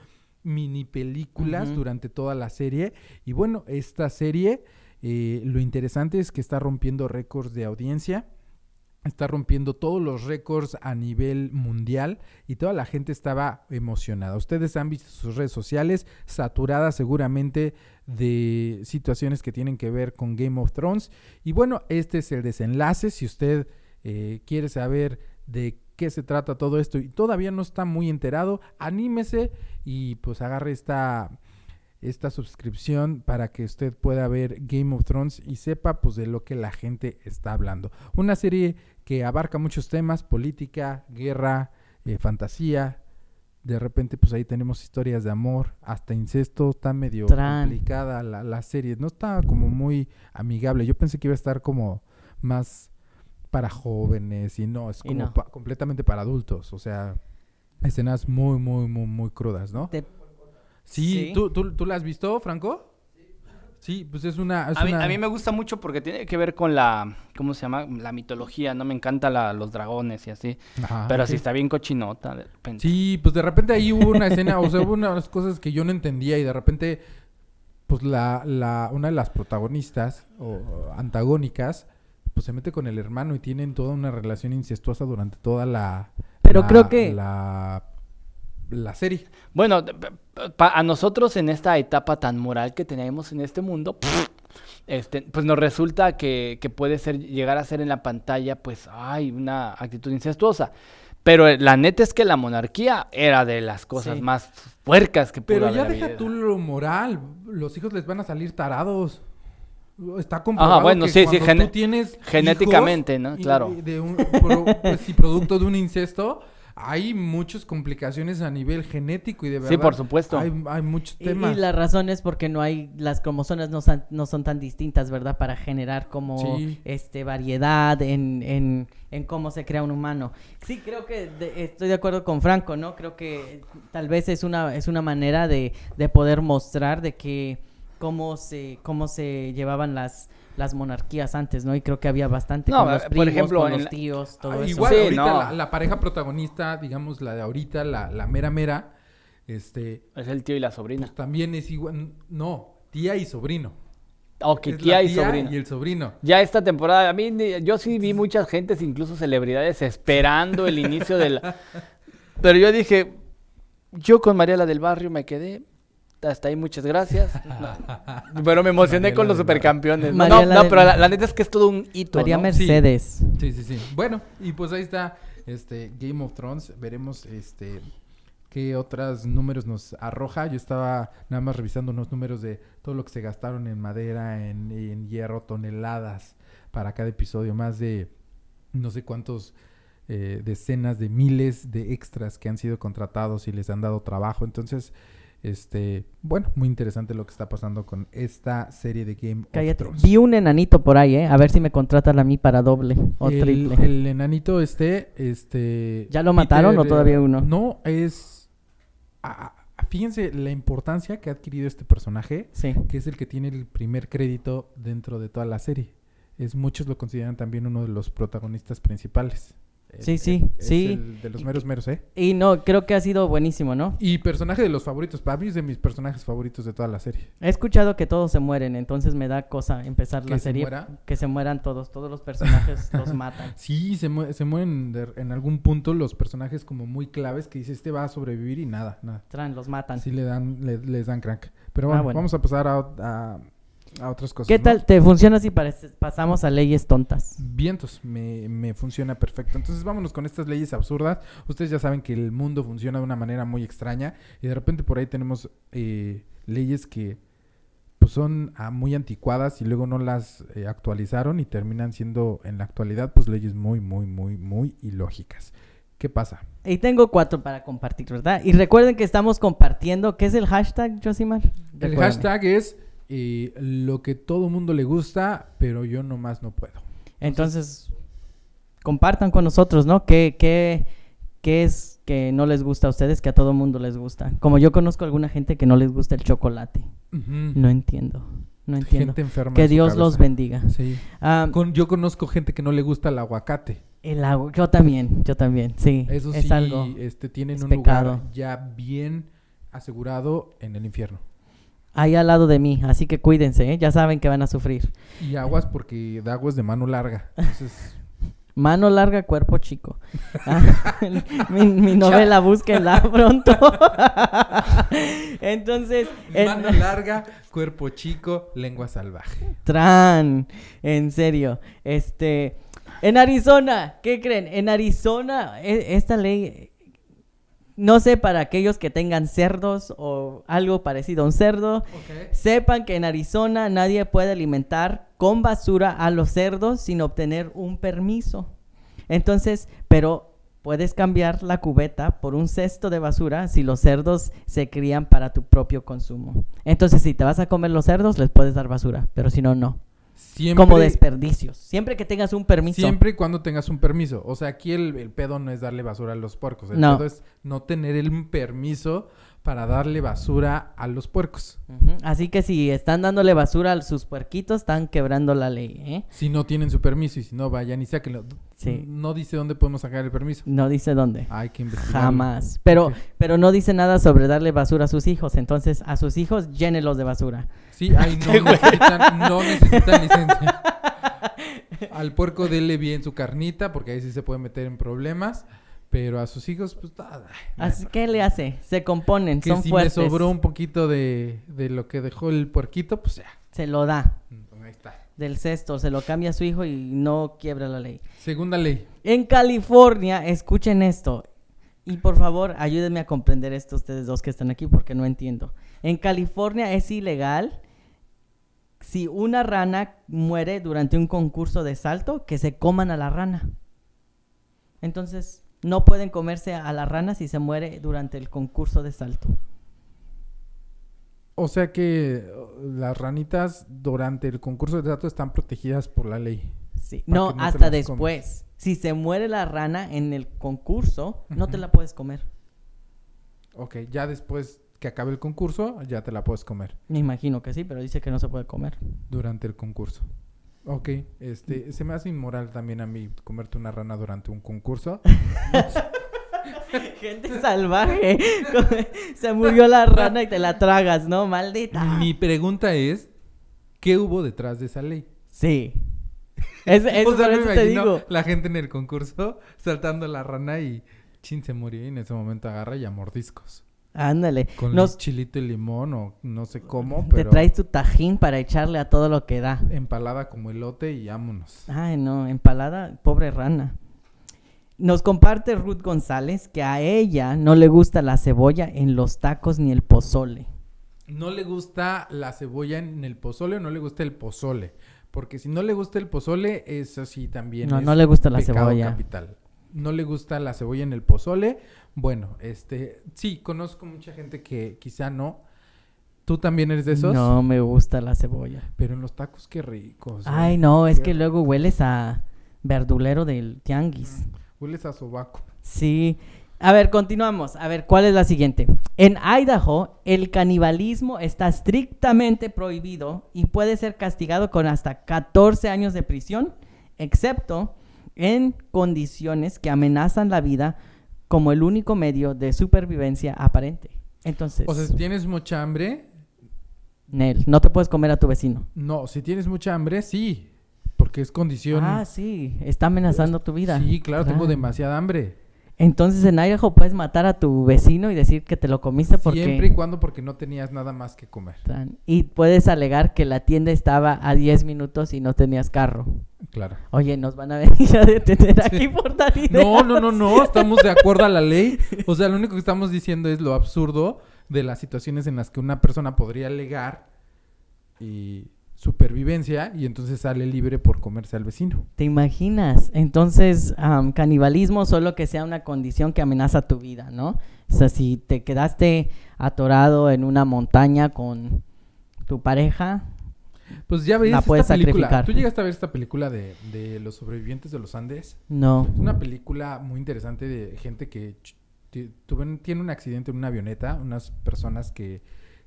A: mini películas durante toda la serie. Y bueno, esta serie, eh, lo interesante es que está rompiendo récords de audiencia. Está rompiendo todos los récords a nivel mundial y toda la gente estaba emocionada. Ustedes han visto sus redes sociales saturadas seguramente de situaciones que tienen que ver con Game of Thrones. Y bueno, este es el desenlace. Si usted eh, quiere saber de qué se trata todo esto y todavía no está muy enterado, anímese y pues agarre esta, esta suscripción para que usted pueda ver Game of Thrones y sepa pues de lo que la gente está hablando. Una serie que abarca muchos temas, política, guerra, eh, fantasía. De repente pues ahí tenemos historias de amor, hasta incesto, está medio
C: Tran.
A: complicada la, la serie, no está como muy amigable. Yo pensé que iba a estar como más para jóvenes y no, es como
C: no.
A: pa- completamente para adultos, o sea, escenas muy, muy, muy, muy crudas, ¿no?
C: Te-
A: Sí,
C: Sí.
A: ¿Tú, tú, tú la has visto, Franco? Sí, pues es una... es
B: A mí,
A: una-
B: a mí me gusta mucho porque tiene que ver con la, ¿cómo se llama? La mitología, ¿no? Me encanta la, los dragones y así.
A: Ajá,
B: Pero
A: ok.
B: sí está bien cochinota de repente.
A: Sí, pues de repente ahí hubo una escena, o sea, hubo unas cosas que yo no entendía y de repente, pues la, la, una de las protagonistas o antagónicas, pues se mete con el hermano y tienen toda una relación incestuosa durante toda la...
C: Pero
A: la-
C: creo que-
A: La, la serie.
B: Bueno, a nosotros en esta etapa tan moral que tenemos en este mundo, este, pues nos resulta que, que puede ser, llegar a ser en la pantalla, pues, ay, una actitud incestuosa. Pero eh, la neta es que la monarquía era de las cosas
C: Sí.
B: más puercas que pudo
A: Pero ya deja
B: habido.
A: tú lo moral, los hijos les van a salir tarados. Está comprobado
B: Ajá, bueno,
A: que
B: sí, sí,
A: tú tienes
B: genéticamente, ¿no? Claro.
A: de un, pues, producto de un incesto, hay muchas complicaciones a nivel genético y de verdad.
B: Sí, por supuesto.
A: Hay, hay muchos
C: Y,
A: temas.
C: y la razón es porque no hay, las cromosomas no son, no son tan distintas, ¿verdad? Para generar como
A: Sí.
C: este variedad en, en, en cómo se crea un humano. Sí, creo que de- estoy de acuerdo con Franco, ¿no? Creo que tal vez es una, es una manera de, de poder mostrar de que cómo se, cómo se llevaban las las monarquías antes, ¿no? Y creo que había bastante
B: No,
C: con los
B: por ejemplo,
C: con los
B: la-
C: tíos, todo
A: Ah,
C: eso.
A: igual
B: Sí,
A: ahorita
B: no.
A: la, la pareja protagonista, digamos la de ahorita, la, la mera mera, este,
B: Es el tío y la sobrina.
A: pues también es igual, no, tía y sobrino.
B: Ok,
A: Es la
B: tía y sobrina.
A: y el sobrino.
B: Ya esta temporada, a mí, yo sí vi muchas gentes, incluso celebridades, esperando el inicio del... [laughs] Pero yo dije, yo con Mariela del Barrio me quedé, hasta ahí muchas gracias. [laughs] No. Pero me emocioné
A: Mariela
B: con los supercampeones. No, no, pero la, la neta es que es todo un hito,
C: María
B: ¿no?
C: Mercedes.
A: Sí, sí, sí. Bueno, y pues ahí está este Game of Thrones. Veremos este qué otros números nos arroja. Yo estaba nada más revisando unos números de todo lo que se gastaron en madera, en, en hierro, toneladas para cada episodio. Más de no sé cuántos eh, decenas de miles de extras que han sido contratados y les han dado trabajo. Entonces, este, bueno, muy interesante lo que está pasando con esta serie de Game of
C: Cállate.
A: Thrones.
C: Vi un enanito por ahí, ¿eh? A ver si me contratan a mí para doble o
A: el,
C: triple.
A: el enanito este, este...
C: ¿Ya lo mataron o
A: eh,
C: todavía uno?
A: No, es... ah, fíjense la importancia que ha adquirido este personaje,
C: Sí.
A: que es el que tiene el primer crédito dentro de toda la serie. Es muchos lo consideran también uno de los protagonistas principales.
C: Sí, sí,
A: es
C: sí.
A: el de los meros meros, ¿eh?
C: Y no, creo que ha sido buenísimo, ¿no?
A: Y personaje de los favoritos. Para mí es de mis personajes favoritos de toda la serie.
C: He escuchado que todos se mueren, entonces me da cosa empezar
A: ¿Que
C: la
A: se
C: serie.
A: muera?
C: Que se mueran todos, todos los personajes [laughs] los matan.
A: Sí, se, mue- se mueren de- en algún punto los personajes como muy claves que dice este va a sobrevivir y nada, nada.
C: Tran, los matan.
A: Sí le dan, le- les dan crank. Pero
C: Ah,
A: bueno,
C: bueno.
A: vamos a pasar a, a- a otras cosas.
C: ¿Qué
A: ¿no?
C: tal? ¿Te funciona si pasamos a leyes tontas?
A: Vientos, me, me funciona perfecto. Entonces vámonos con estas leyes absurdas. Ustedes ya saben que el mundo funciona de una manera muy extraña y de repente por ahí tenemos eh, leyes que pues son ah, muy anticuadas y luego no las eh, actualizaron y terminan siendo en la actualidad pues leyes muy, muy, muy, muy ilógicas. ¿Qué pasa?
C: Y tengo cuatro para compartir, ¿verdad? Y recuerden que estamos compartiendo. ¿Qué es el hashtag, Josimar?
A: El hashtag es eh, lo que todo mundo le gusta, pero yo nomás no puedo.
C: Entonces, compartan con nosotros, ¿no? ¿Qué, qué, qué es que no les gusta a ustedes que a todo mundo les gusta? Como yo conozco a alguna gente que no les gusta el chocolate. No entiendo. No entiendo.
A: Gente enferma.
C: Que
A: en
C: Dios los bendiga.
A: Sí.
C: Ah,
A: Con- yo conozco gente que no le gusta el aguacate.
C: el agua, yo también, yo también, sí.
A: Eso
C: es
A: sí,
C: algo.
A: este, tienen
C: es
A: un
C: pecado.
A: lugar ya bien asegurado en el infierno.
C: Ahí al lado de mí, así que cuídense, ¿eh? ya saben que van a sufrir.
A: Y aguas porque da aguas de mano larga. Entonces, [laughs]
C: Mano larga, cuerpo chico. Ah, [laughs] mi, mi novela, búsquenla pronto. [laughs] Entonces, en-
A: mano larga, cuerpo chico, lengua salvaje.
C: Tran, en serio. Este, en Arizona, ¿qué creen? En Arizona, e- esta ley, no sé, para aquellos que tengan cerdos o algo parecido a un cerdo, sepan que en Arizona nadie puede alimentar con basura a los cerdos sin obtener un permiso. Entonces, pero puedes cambiar la cubeta por un cesto de basura si los cerdos se crían para tu propio consumo. Entonces, si te vas a comer los cerdos, les puedes dar basura, pero si no, no.
A: Siempre,
C: Como desperdicios. Siempre que tengas un permiso.
A: siempre y cuando tengas un permiso. O sea, aquí el, el pedo no es darle basura a los puercos. El
C: No.
A: pedo es no tener el permiso para darle basura a los puercos.
C: Así que si están dándole basura a sus puerquitos, están quebrando la ley, ¿eh?
A: Si no tienen su permiso y si no, vayan y sáquenlo.
C: Sí.
A: No dice dónde podemos sacar el permiso.
C: No dice dónde.
A: Hay que investigar.
C: Jamás. Pero, pero no dice nada sobre darle basura a sus hijos. Entonces, a sus hijos, llénelos de basura.
A: Sí, ahí no necesitan, no necesitan licencia. [laughs] Al puerco dele bien su carnita, porque ahí sí se puede meter en problemas. Pero a sus hijos, pues nada.
C: Así que le hace, se componen,
A: que
C: son
A: si
C: fuertes.
A: me sobró un poquito de, de lo que dejó el puerquito, pues ya.
C: Se lo da
A: Ahí está.
C: del cesto, se lo cambia a su hijo y no quiebra la ley.
A: Segunda ley.
C: En California, escuchen esto. Y por favor, ayúdenme a comprender esto ustedes dos que están aquí porque no entiendo. En California es ilegal si una rana muere durante un concurso de salto que se coman a la rana. Entonces, no pueden comerse a la rana si se muere durante el concurso de salto.
A: O sea que uh, las ranitas durante el concurso de datos están protegidas por la ley.
C: Sí. No, hasta después. Si se muere la rana en el concurso, no te la puedes comer.
A: Ok, ya después que acabe el concurso, ya te la puedes comer.
C: Me imagino que sí, pero dice que no se puede comer.
A: Durante el concurso. Ok, este, se me hace inmoral también a mí comerte una rana durante un concurso. [laughs]
C: Gente salvaje. se murió la rana y te la tragas, ¿no? Maldita.
A: Mi pregunta es, ¿qué hubo detrás de esa ley?
C: Sí. Es, es [laughs]
A: O sea,
C: por eso te digo.
A: la gente en el concurso [laughs] saltando la rana y chin se murió y en ese momento agarra y a mordiscos.
C: Ándale.
A: Con
C: Nos,
A: chilito y limón o no sé cómo,
C: te
A: pero
C: traes tu tajín para echarle a todo lo que da.
A: empalada como elote y vámonos.
C: Ay, no, empalada, pobre rana. Nos comparte Ruth González que a ella no le gusta la cebolla en los tacos ni el pozole.
A: No le gusta la cebolla en el pozole o no le gusta el pozole. Porque si no le gusta el pozole, eso sí también
C: No,
A: es
C: no le gusta la cebolla.
A: capital. No le gusta la cebolla en el pozole. Bueno, este, sí, conozco mucha gente que quizá no. ¿Tú también eres de esos?
C: No me gusta la cebolla.
A: Pero en los tacos, qué ricos.
C: Ay,
A: güey.
C: no, es que luego hueles a verdulero del tianguis.
A: Hueles a sobaco.
C: Sí. A ver, continuamos. A ver, ¿cuál es la siguiente? En Idaho, el canibalismo está estrictamente prohibido y puede ser castigado con hasta 14 años de prisión, excepto en condiciones que amenazan la vida como el único medio de supervivencia aparente. Entonces,
A: O sea, si tienes mucha hambre,
C: Nel, no te puedes comer a tu vecino.
A: no, si tienes mucha hambre, sí. Porque es condición.
C: Ah, sí, está amenazando tu vida.
A: Sí, claro, tengo
C: Claro.
A: demasiada hambre.
C: Entonces en Idaho puedes matar a tu vecino y decir que te lo comiste porque...
A: Siempre y cuando porque no tenías nada más que comer.
C: Y puedes alegar que la tienda estaba a 10 minutos y no tenías carro.
A: Claro.
C: Oye, nos van a venir a detener aquí por dar ideas.
A: No, no, no, no, estamos de acuerdo a la ley. O sea, lo único que estamos diciendo es lo absurdo de las situaciones en las que una persona podría alegar y supervivencia y entonces sale libre por comerse al vecino.
C: ¿Te imaginas? Entonces, am, canibalismo solo que sea una condición que amenaza tu vida, ¿no? O sea, si te quedaste atorado en una montaña con tu pareja,
A: Pues ya ves
C: La
A: esta
C: puedes
A: película.
C: sacrificar.
A: ¿Tú llegaste a ver esta película de, de los sobrevivientes de los Andes?
C: no.
A: Es una película muy interesante de gente que tuven- tiene un accidente en una avioneta, unas personas que,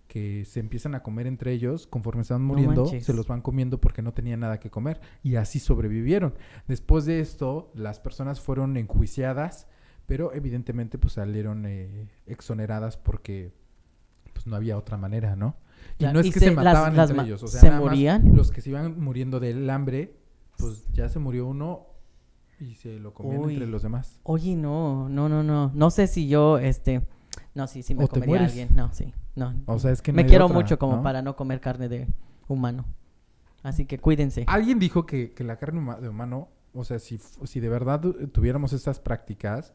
A: que se empiezan a comer entre ellos, conforme se van
C: No
A: muriendo, se los van comiendo porque no tenían nada que comer y así sobrevivieron. Después de esto, las personas fueron enjuiciadas, pero evidentemente pues salieron eh, exoneradas porque pues no había otra manera, ¿no? Y no es
C: y
A: que
C: se-
A: se mataban
C: las
A: entre ellos, o sea,
C: ¿se
A: nada más
C: morían?
A: los que se iban muriendo del hambre, pues ya se murió uno y se lo comían
C: Uy.
A: entre los demás.
C: Oye, no, no, no, no. No sé si yo, este... No, sí, sí me
A: O
C: comería a alguien. No, sí, no.
A: O sea, es que no
C: me quiero
A: otra,
C: mucho como
A: ¿no?
C: para no comer carne de humano. Así que cuídense.
A: Alguien dijo que, que la carne huma- de humano, o sea, si, si de verdad tu- tuviéramos estas prácticas,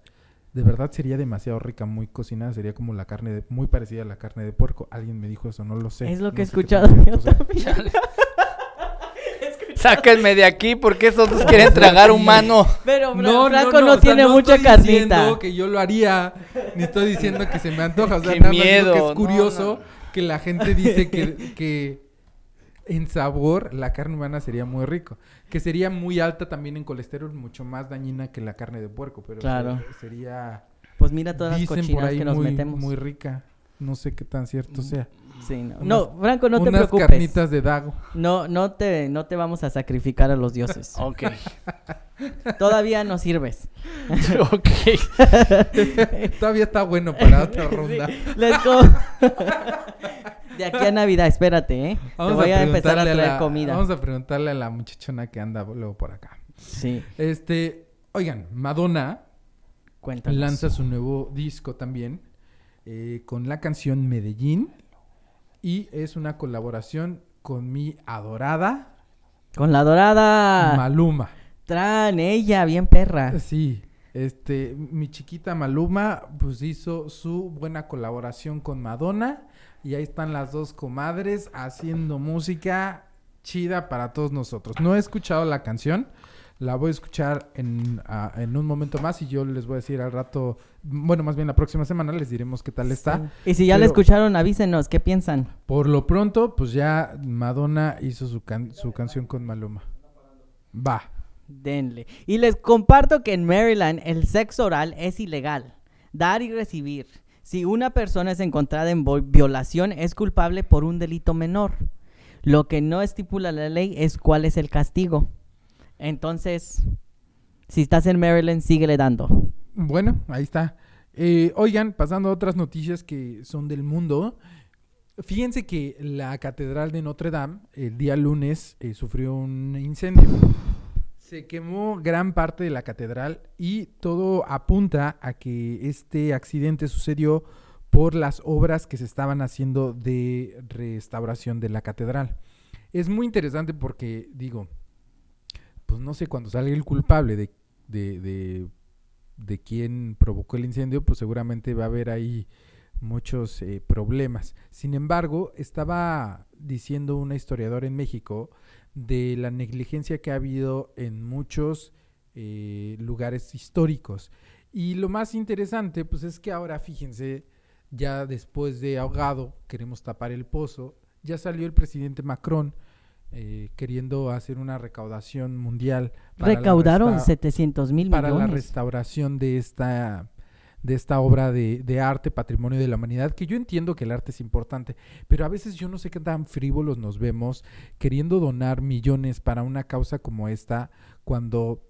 A: de verdad sería demasiado rica, muy cocinada, sería como la carne, de- muy parecida a la carne de puerco. Alguien me dijo eso, no lo sé.
C: es lo
A: no
C: que he escuchado yo
A: cierto sea. [laughs]
B: Sáquenme de aquí porque esos dos quieren tragar humano.
C: Pero Fra- Franco no,
A: o sea,
C: tiene mucha
A: estoy
C: carnita.
A: diciendo que yo lo haría, ni estoy diciendo que se me antoja. O sea,
B: Qué
A: nada más
B: miedo,
A: que
B: no,
A: es curioso
B: no.
A: que la gente dice que, que en sabor la carne humana sería muy rico. Que sería muy alta también en colesterol, mucho más dañina que la carne de puerco. Pero
C: Claro.
A: se- sería,
C: Pues mira todas las cochinas
A: ahí,
C: que nos
A: muy,
C: metemos.
A: muy rica. No sé qué tan cierto sea.
C: Sí, no.
A: unas-
C: No, Franco, no te
A: Unas
C: preocupes.
A: carnitas de dago.
C: No, no te, no te vamos a sacrificar a los dioses. [laughs]
B: Ok.
C: Todavía no sirves. [laughs]
B: ok. [laughs]
A: Todavía está bueno para otra ronda.
C: Sí, let's go. De aquí a Navidad, espérate, ¿eh? te voy a, empezar a traer
A: la-
C: comida.
A: Vamos a preguntarle a la muchachona que anda luego por acá.
C: Sí,
A: Este, oigan, Madonna
C: cuéntanos.
A: lanza su nuevo disco también eh, con la canción Medellín y es una colaboración con mi adorada
C: Con la dorada.
A: Maluma.
C: Tran, ella, bien perra.
A: Sí, este, mi chiquita Maluma pues hizo su buena colaboración con Madonna y ahí están las dos comadres haciendo música chida para todos nosotros. No he escuchado la canción, La voy a escuchar en, ah, en un momento más y yo les voy a decir al rato, bueno, más bien la próxima semana les diremos qué tal está.
C: Sí. Y si ya la escucharon, avísenos, ¿qué piensan?
A: Por lo pronto, pues ya Madonna hizo su, can- su canción con Maluma. Va.
C: Denle. Y les comparto que en Maryland el sexo oral es ilegal. Dar y recibir. Si una persona es encontrada en violación, es culpable por un delito menor. Lo que no estipula la ley es cuál es el castigo. Entonces, si estás en Maryland, síguele dando.
A: Bueno, ahí está. Eh, oigan, pasando a otras noticias que son del mundo. Fíjense que la Catedral de Notre Dame el día lunes eh, sufrió un incendio. Se quemó gran parte de la catedral y todo apunta a que este accidente sucedió por las obras que se estaban haciendo de restauración de la catedral. Es muy interesante porque, digo, pues no sé, cuando salga el culpable de, de, de, de quién provocó el incendio, pues seguramente va a haber ahí muchos eh, problemas. Sin embargo, estaba diciendo una historiadora en México de la negligencia que ha habido en muchos eh, lugares históricos. Y lo más interesante, pues es que ahora, fíjense, ya después de ahogado, queremos tapar el pozo, ya salió el presidente Macron eh, queriendo hacer una recaudación mundial. para la
C: Recaudaron
A: resta-
C: 700 mil
A: para la
C: millones.
A: restauración de esta de esta obra de, de arte, patrimonio de la humanidad, que yo entiendo que el arte es importante, pero a veces yo no sé qué tan frívolos nos vemos queriendo donar millones para una causa como esta, cuando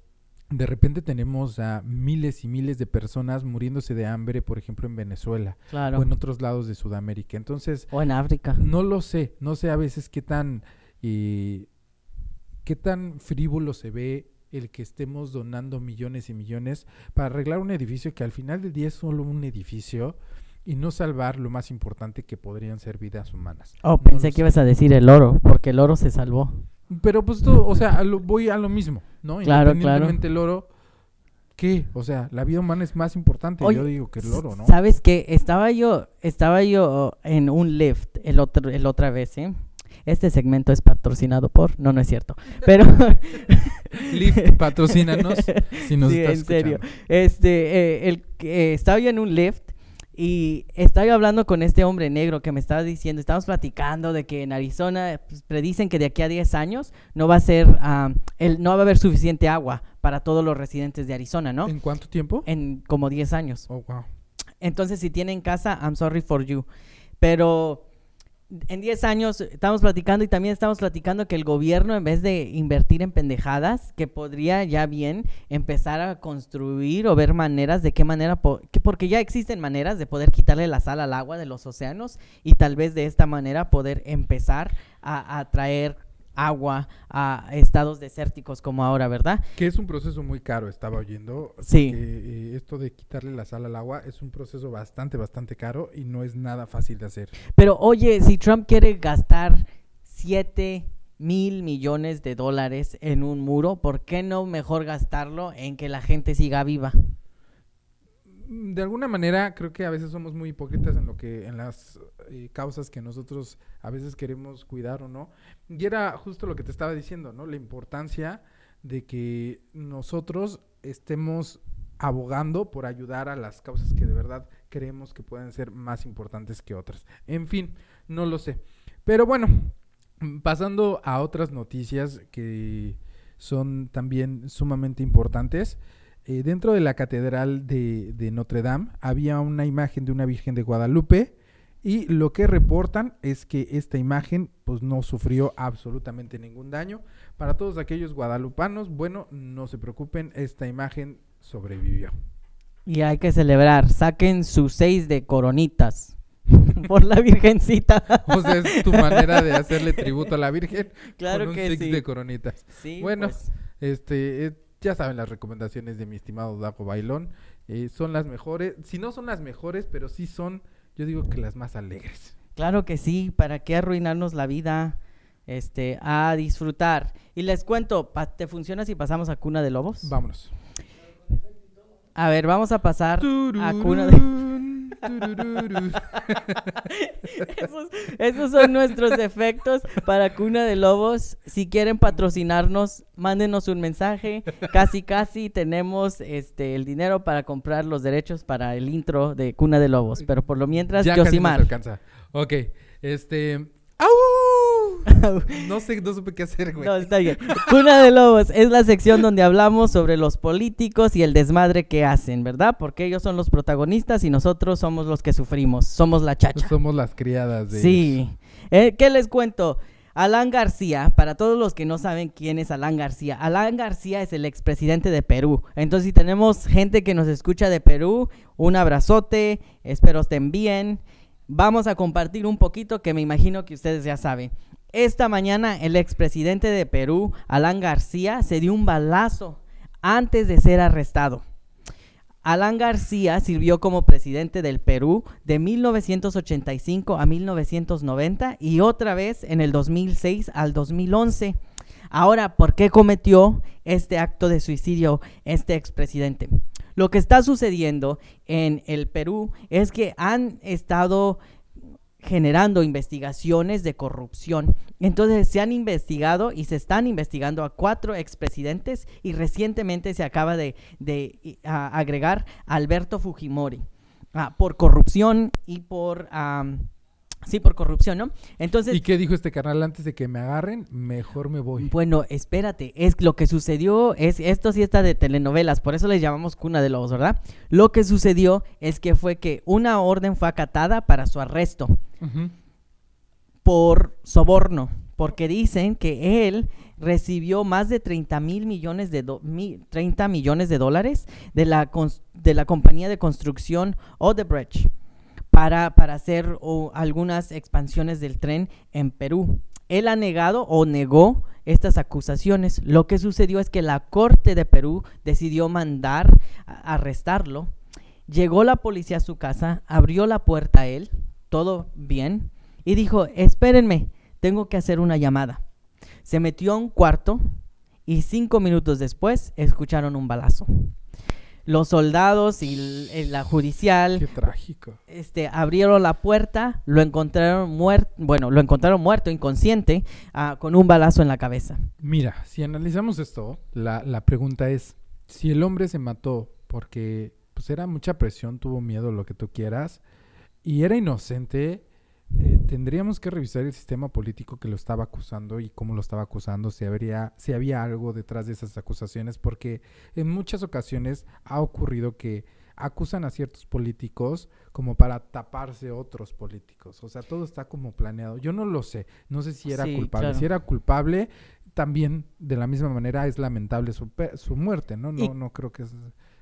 A: de repente tenemos a miles y miles de personas muriéndose de hambre, por ejemplo, en Venezuela
C: Claro.
A: o en otros lados de Sudamérica. Entonces,
C: O en África.
A: no lo sé, no sé a veces qué tan eh, qué tan frívolo se ve el que estemos donando millones y millones para arreglar un edificio que al final del día es solo un edificio y no salvar lo más importante que podrían ser vidas humanas.
C: Oh,
A: No
C: pensé que ibas a decir el oro, porque el oro se salvó.
A: Pero pues todo, o sea, a lo- voy a lo mismo, ¿no?
C: Claro,
A: Independientemente el oro, ¿qué? O sea, la vida humana es más importante,
C: Oye,
A: yo digo que el oro, ¿no?
C: ¿Sabes qué? Estaba yo, estaba yo en un lift el otro, el otra vez, ¿eh? Este segmento es patrocinado por, no, no es cierto, pero [laughs]
A: Lyft, patrocínanos si nos
C: Sí,
A: estás
C: en serio.
A: escuchando.
C: Este, eh, el, eh, estaba yo en un lift y estaba yo hablando con este hombre negro que me estaba diciendo, estábamos platicando de que en Arizona pues, predicen que de aquí a 10 años no va a ser, el, no va a haber suficiente agua para todos los residentes de Arizona, ¿no?
A: ¿En cuánto tiempo?
C: En como 10 años.
A: Oh, wow.
C: Entonces, si tienen casa, I'm sorry for you. Pero en 10 años estamos platicando y también estamos platicando que el gobierno, en vez de invertir en pendejadas, que podría ya bien empezar a construir o ver maneras de qué manera, po- que porque ya existen maneras de poder quitarle la sal al agua de los océanos y tal vez de esta manera poder empezar a, a traer agua a estados desérticos como ahora, ¿verdad?
A: Que es un proceso muy caro, estaba oyendo.
C: Sí.
A: que, eh, esto de quitarle la sal al agua es un proceso bastante, bastante caro y no es nada fácil de hacer.
C: Pero oye, si Trump quiere gastar 7 mil millones de dólares en un muro, ¿por qué no mejor gastarlo en que la gente siga viva?
A: De alguna manera, creo que a veces somos muy hipócritas en lo que, en las eh, causas que nosotros a veces queremos cuidar o no. Y era justo lo que te estaba diciendo, ¿no? La importancia de que nosotros estemos abogando por ayudar a las causas que de verdad creemos que pueden ser más importantes que otras. En fin, no lo sé. Pero bueno, pasando a otras noticias que son también sumamente importantes. Eh, dentro de la catedral de, de Notre Dame había una imagen de una Virgen de Guadalupe y lo que reportan es que esta imagen pues no sufrió absolutamente ningún daño. Para todos aquellos guadalupanos, bueno, no se preocupen, esta imagen sobrevivió.
C: Y hay que celebrar, saquen sus seis de coronitas [laughs] por la virgencita. [laughs]
A: O sea, es tu manera de hacerle tributo a la Virgen
C: Claro
A: con un
C: que
A: six
C: sí.
A: de coronitas.
C: Sí,
A: Bueno,
C: pues,
A: Este, eh, ya saben las recomendaciones de mi estimado Dago Bailón. eh, son las mejores, si no son las mejores, pero sí son, yo digo que las más alegres.
C: claro que sí, ¿para qué arruinarnos la vida? Este, a disfrutar. Y les cuento, pa- ¿te funciona si pasamos a Cuna de Lobos?
A: Vámonos.
C: A ver, vamos a pasar a Cuna de... Esos, esos son nuestros efectos para Cuna de Lobos. Si quieren patrocinarnos, mándenos un mensaje. Casi, casi tenemos este el dinero para comprar los derechos para el intro de Cuna de Lobos. Pero por lo mientras,
A: Ya casi nos
C: Yosimar.
A: alcanza. Ok, este... ¡Au! [laughs] No sé, no supe qué hacer, güey.
C: No, está bien. Cuna de Lobos es la sección donde hablamos sobre los políticos y el desmadre que hacen, ¿verdad? Porque ellos son los protagonistas y nosotros somos los que sufrimos. Somos la chacha.
A: Somos las criadas de...
C: Sí. Eh, ¿Qué les cuento? Alan García, para todos los que no saben quién es Alan García, Alan García es el expresidente de Perú. Entonces, si tenemos gente que nos escucha de Perú, un abrazote, espero estén bien. Vamos a compartir un poquito que me imagino que ustedes ya saben. Esta mañana el expresidente de Perú, Alan García, se dio un balazo antes de ser arrestado. Alan García sirvió como presidente del Perú de 1985 a 1990 y otra vez en el 2006 al 2011. Ahora, ¿por qué cometió este acto de suicidio este expresidente? Lo que está sucediendo en el Perú es que han estado generando investigaciones de corrupción. Entonces se han investigado y se están investigando a cuatro expresidentes y recientemente se acaba de, de, agregar Alberto Fujimori ah, por corrupción y por... sí, por corrupción, ¿no? Entonces...
A: ¿Y qué dijo este canal antes de que me agarren? Mejor me voy.
C: Bueno, espérate, es lo que sucedió, es esto sí está de telenovelas, por eso les llamamos cuna de lobos, ¿verdad? Lo que sucedió es que fue que una orden fue acatada para su arresto por soborno, porque dicen que él recibió más de 30 mil millones de do- mi- 30 millones de dólares de la de la compañía de construcción Odebrecht para, para hacer o, algunas expansiones del tren en Perú. Él ha negado o negó estas acusaciones. Lo que sucedió es que la Corte de Perú decidió mandar a- arrestarlo. Llegó la policía a su casa, abrió la puerta a él, todo bien, y dijo, espérenme, tengo que hacer una llamada. Se metió a un cuarto y cinco minutos después escucharon un balazo. Los soldados y eh, la judicial
A: Qué trágico.
C: este, abrieron la puerta, lo encontraron muerto, bueno, lo encontraron muerto, inconsciente, ah, con un balazo en la cabeza.
A: Mira, si analizamos esto, la, la pregunta es, si el hombre se mató porque pues era mucha presión, tuvo miedo, lo que tú quieras, y era inocente, eh, tendríamos que revisar el sistema político que lo estaba acusando y cómo lo estaba acusando, si habría, si había algo detrás de esas acusaciones, porque en muchas ocasiones ha ocurrido que acusan a ciertos políticos como para taparse otros políticos. O sea, todo está como planeado. Yo no lo sé. No sé si era
C: Sí,
A: culpable.
C: claro.
A: Si era culpable, también de la misma manera es lamentable su, su muerte, ¿no? No,
C: Y-
A: no creo que es,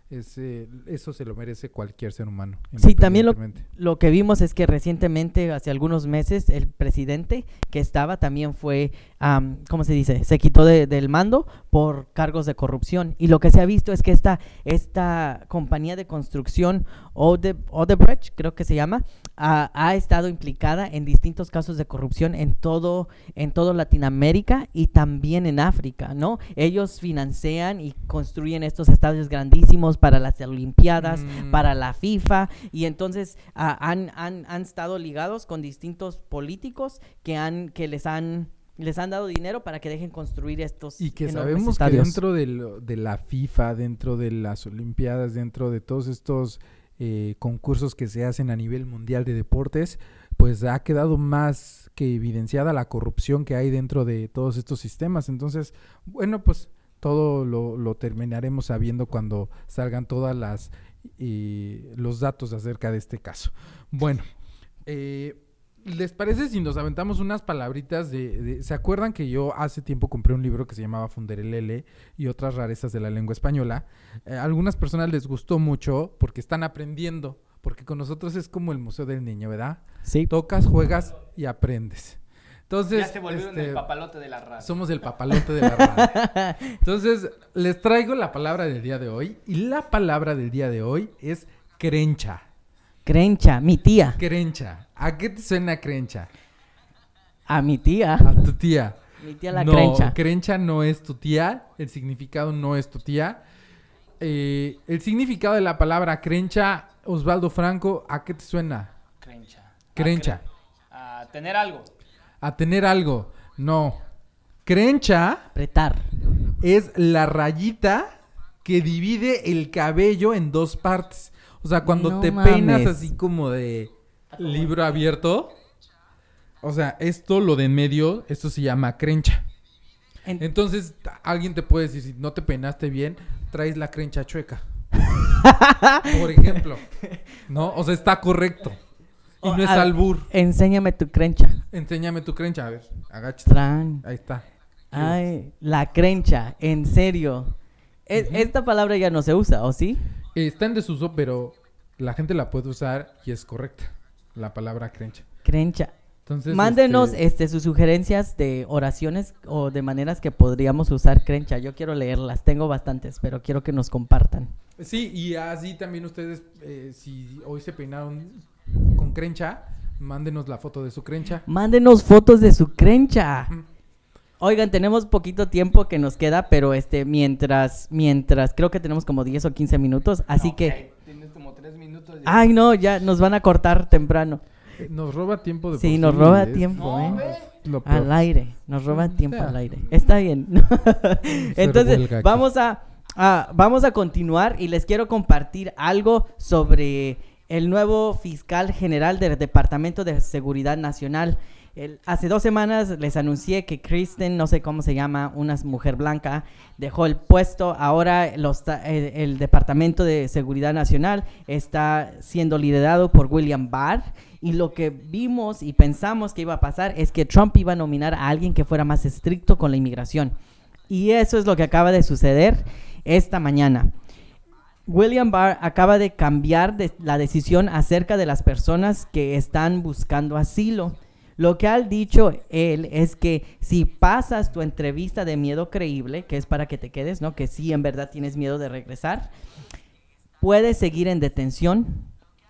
A: es, eh, eso se lo merece cualquier ser humano.
C: Sí, también lo-. Lo que vimos es que recientemente, hace algunos meses, el presidente que estaba también fue, am, ¿cómo se dice? Se quitó de- del mando por cargos de corrupción. Y lo que se ha visto es que esta, esta compañía de construcción, Ode- Odebrecht, creo que se llama, ha, ha estado implicada en distintos casos de corrupción en todo, en todo Latinoamérica y también en África, ¿no? Ellos financian y construyen estos estadios grandísimos para las Olimpiadas,
A: Mm.
C: para la FIFA y entonces ah, han, han, han estado ligados con distintos políticos que han que les han les han dado dinero para que dejen construir estos
A: Y que sabemos que dentro de, lo- de la FIFA, dentro de las Olimpiadas, dentro de todos estos eh, concursos que se hacen a nivel mundial de deportes, pues ha quedado más que evidenciada la corrupción que hay dentro de todos estos sistemas. Entonces, bueno, pues todo lo, lo terminaremos sabiendo cuando salgan todas las eh, los datos acerca de este caso. Bueno, eh, ¿Les parece si nos aventamos unas palabritas de, de- ¿Se acuerdan que yo hace tiempo compré un libro que se llamaba Funderelele y otras rarezas de la lengua española? Eh, a algunas personas les gustó mucho porque están aprendiendo, porque con nosotros es como el Museo del Niño, ¿verdad?
C: Sí.
A: Tocas, juegas y aprendes. Entonces,
B: ya se volvieron
A: este,
B: el papalote de la radio.
A: somos el papalote de la radio. [laughs] Entonces, les traigo la palabra del día de hoy y la palabra del día de hoy es crencha.
C: Crencha, mi tía,
A: Crencha. ¿A qué te suena crencha?
C: a mi tía,
A: A tu tía.
C: mi tía la
A: no,
C: crencha.
A: crencha no es tu tía, el significado no es tu tía. eh, el significado de la palabra crencha, Osvaldo Franco, ¿a qué te suena?
B: Crencha.
A: Crencha.
B: A, tener algo.
A: A tener algo. No. Crencha
C: Apretar.
A: es la rayita que divide el cabello en dos partes. O sea, cuando
C: No
A: te
C: mames.
A: peinas así como de libro abierto. O sea, esto, lo de en medio, esto se llama crencha.
C: En-
A: Entonces, alguien te puede decir, si no te peinaste bien, traes la crencha chueca. [laughs] Por ejemplo. ¿No? O sea, está correcto. Y no es albur.
C: Enséñame tu crencha.
A: Enséñame tu crencha. A ver, agáchate.
C: Tran.
A: Ahí está.
C: Ay, la crencha, en serio. E- Esta palabra ya no se usa, ¿o sí?
A: Está en desuso, pero la gente la puede usar y es correcta. La palabra crencha.
C: Crencha.
A: Entonces,
C: Mándenos
A: este,
C: este, sus sugerencias de oraciones o de maneras que podríamos usar crencha. Yo quiero leerlas, tengo bastantes, pero quiero que nos compartan.
A: Sí, y así también ustedes, eh, si hoy se peinaron con crencha, mándenos la foto de su crencha.
C: Mándenos fotos de su crencha.
A: Mm.
C: Oigan, tenemos poquito tiempo que nos queda, pero este mientras mientras creo que tenemos como 10 o 15 minutos, así que
B: Tienes como tres minutos. de-
C: ay no, ya nos van a cortar temprano.
A: Eh, Nos roba tiempo de
C: Sí, nos roba
A: es
C: tiempo,
B: No,
C: ¿eh? Al aire, nos roban
A: Mm,
C: tiempo al aire. Está bien. [laughs] Entonces, vamos a, a- vamos a continuar y les quiero compartir algo sobre el nuevo fiscal general del Departamento de Seguridad Nacional. Hace dos semanas les anuncié que Kristen, no sé cómo se llama, una mujer blanca, dejó el puesto. Ahora el, el Departamento de Seguridad Nacional está siendo liderado por William Barr. Y lo que vimos y pensamos que iba a pasar es que Trump iba a nominar a alguien que fuera más estricto con la inmigración. Y eso es lo que acaba de suceder esta mañana. William Barr acaba de cambiar de- la decisión acerca de las personas que están buscando asilo. Lo que ha dicho él es que si pasas tu entrevista de miedo creíble, que es para que te quedes, ¿no? Que sí en verdad tienes miedo de regresar, puedes seguir en detención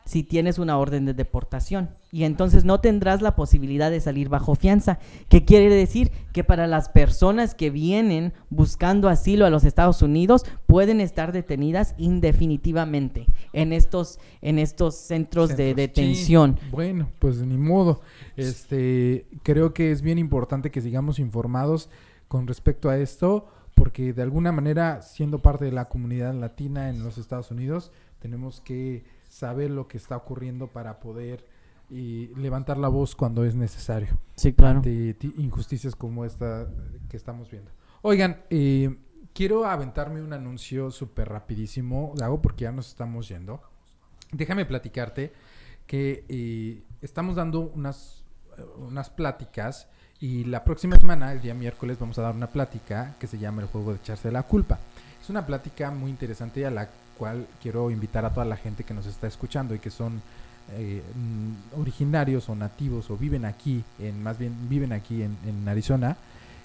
C: si tienes una orden de deportación y entonces no tendrás la posibilidad de salir bajo fianza. ¿Qué quiere decir? Que para las personas que vienen buscando asilo a los Estados Unidos pueden estar detenidas indefinitivamente en estos, en estos centros, de detención.
A: Sí, bueno, pues ni modo. Este, creo que es bien importante que sigamos informados con respecto a esto, porque de alguna manera, siendo parte de la comunidad latina en los Estados Unidos, tenemos que saber lo que está ocurriendo para poder y levantar la voz cuando es necesario
C: Sí, claro.
A: ti- injusticias como esta que estamos viendo. Oigan, eh, quiero aventarme un anuncio súper rapidísimo, Gago, porque ya nos estamos yendo. Déjame platicarte que eh, estamos dando unas, eh, unas pláticas y la próxima semana, el día miércoles, vamos a dar una plática que se llama el juego de echarse la culpa. Es una plática muy interesante a la cual quiero invitar a toda la gente que nos está escuchando y que son eh, mm, originarios o nativos o viven aquí, en más bien viven aquí en, Arizona,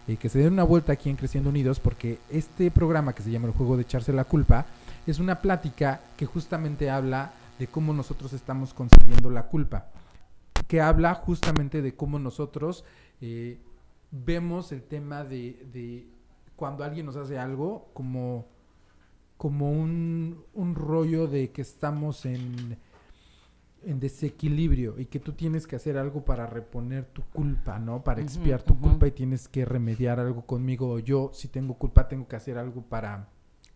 A: que se den una vuelta aquí en Creciendo Unidos porque este programa que se llama el juego de echarse la culpa es una plática que justamente habla de cómo nosotros estamos concebiendo la culpa, que habla justamente de cómo nosotros eh, vemos el tema de, de cuando alguien nos hace algo como, como un, un rollo de que estamos en, en desequilibrio y que tú tienes que hacer algo para reponer tu culpa, ¿no? Para expiar tu culpa y tienes que remediar algo conmigo o yo si tengo culpa tengo que hacer algo para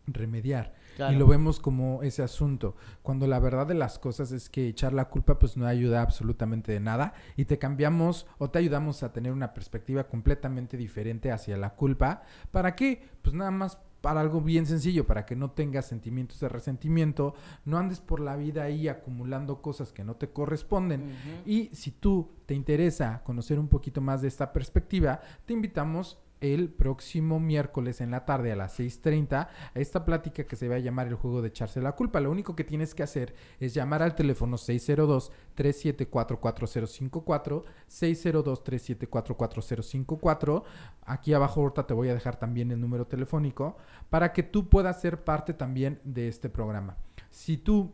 A: remediar.
C: Claro.
A: Y lo vemos como ese asunto, cuando la verdad de las cosas es que echar la culpa pues no ayuda absolutamente de nada y te cambiamos o te ayudamos a tener una perspectiva completamente diferente hacia la culpa. ¿Para qué? Pues nada más para algo bien sencillo, para que no tengas sentimientos de resentimiento, no andes por la vida ahí acumulando cosas que no te corresponden. Y si tú te interesa conocer un poquito más de esta perspectiva, te invitamos el próximo miércoles en la tarde a las 6.30 a esta plática que se va a llamar el juego de echarse la culpa. Lo único que tienes que hacer es llamar al teléfono 602-374-4054, 602-374-4054. Aquí abajo ahorita te voy a dejar también el número telefónico para que tú puedas ser parte también de este programa. Si tú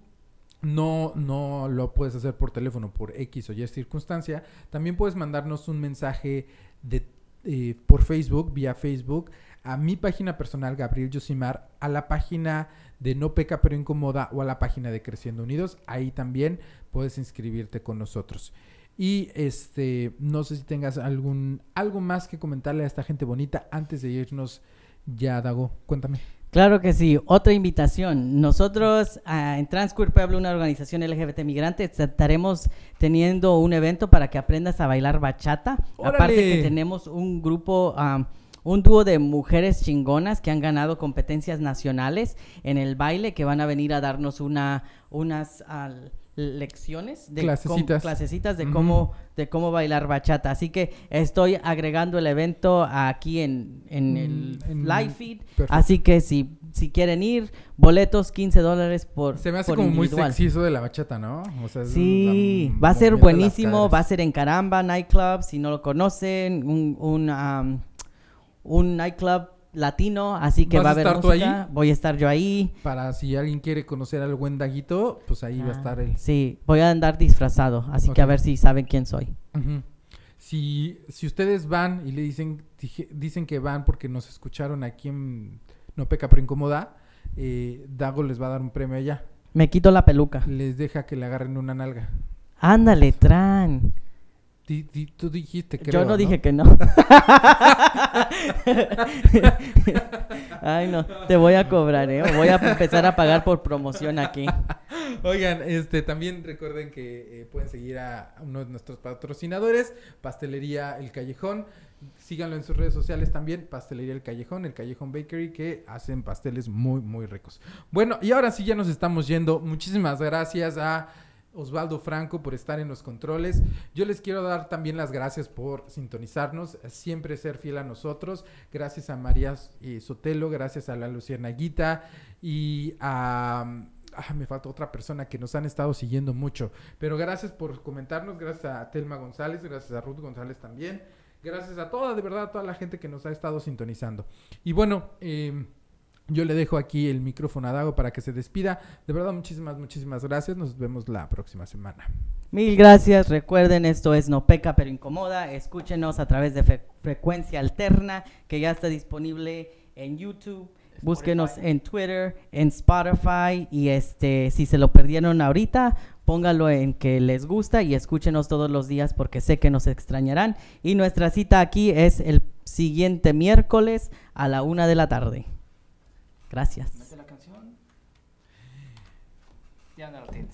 A: no, no lo puedes hacer por teléfono por X o Y circunstancia, también puedes mandarnos un mensaje de, eh, por Facebook, vía Facebook, a mi página personal, Gabriel Yosimar, a la página de No Peca pero Incomoda o a la página de Creciendo Unidos. Ahí también puedes inscribirte con nosotros. Y este, no sé si tengas algún algo más que comentarle a esta gente bonita antes de irnos ya, Dago. Cuéntame.
C: Claro que sí. Otra invitación. Nosotros ah, en Transqueer Pueblo, una organización LGBT migrante, estaremos teniendo un evento para que aprendas a bailar bachata. Aparte que tenemos un grupo, ah, un dúo de mujeres chingonas que han ganado competencias nacionales en el baile, que van a venir a darnos una, unas lecciones de clasecitas, de cómo de cómo bailar bachata. Así que estoy agregando el evento aquí en, en el mm, live feed. Así que si, si quieren ir, boletos 15 dólares por
A: Se me hace como muy sexy eso de la bachata, ¿no?
C: sí, va a ser buenísimo, va a ser en Caramba Nightclub, si no lo conocen, un, un, um, un nightclub latino, así que va a haber música. Voy a estar yo ahí.
A: Para si alguien quiere conocer al buen Daguito, pues ahí va a ah, estar él.
C: Sí, voy a andar disfrazado, así que a ver si saben quién soy.
A: Si, si ustedes van y le dicen, dicen que van porque nos escucharon aquí en No Peca Pero Incomoda, eh, Dago les va a dar un premio allá.
C: Me quito la peluca.
A: Les deja que le agarren una nalga.
C: Ándale, Tran
A: tú dijiste que
C: Yo no, dije que no. [laughs] Ay, no. Te voy a cobrar, ¿eh? Voy a empezar a pagar por promoción aquí.
A: Oigan, este, también recuerden que eh, pueden seguir a uno de nuestros patrocinadores, Pastelería El Callejón. Síganlo en sus redes sociales también, Pastelería El Callejón, El Callejón Bakery, que hacen pasteles muy, muy ricos. Bueno, y ahora sí ya nos estamos yendo. Muchísimas gracias a Osvaldo Franco por estar en los controles. Yo les quiero dar también las gracias por sintonizarnos, siempre ser fiel a nosotros. Gracias a María eh, Sotelo, gracias a la Luciana Guita y a... Ah, me falta otra persona que nos han estado siguiendo mucho. Pero gracias por comentarnos, gracias a Telma González, gracias a Ruth González también. Gracias a toda, de verdad, a toda la gente que nos ha estado sintonizando. Y bueno, eh, yo le dejo aquí el micrófono a Dago para que se despida. De verdad, muchísimas, muchísimas gracias. Nos vemos la próxima semana.
C: Mil gracias. Recuerden, esto es No Peca pero Incomoda. Escúchenos a través de Frecuencia Alterna, que ya está disponible en YouTube. Búsquenos en Twitter, en Spotify y este, si se lo perdieron ahorita, póngalo en que les gusta y escúchenos todos los días porque sé que nos extrañarán. Y nuestra cita aquí es el siguiente miércoles a la una de la tarde. Gracias.
B: Ya no tienes,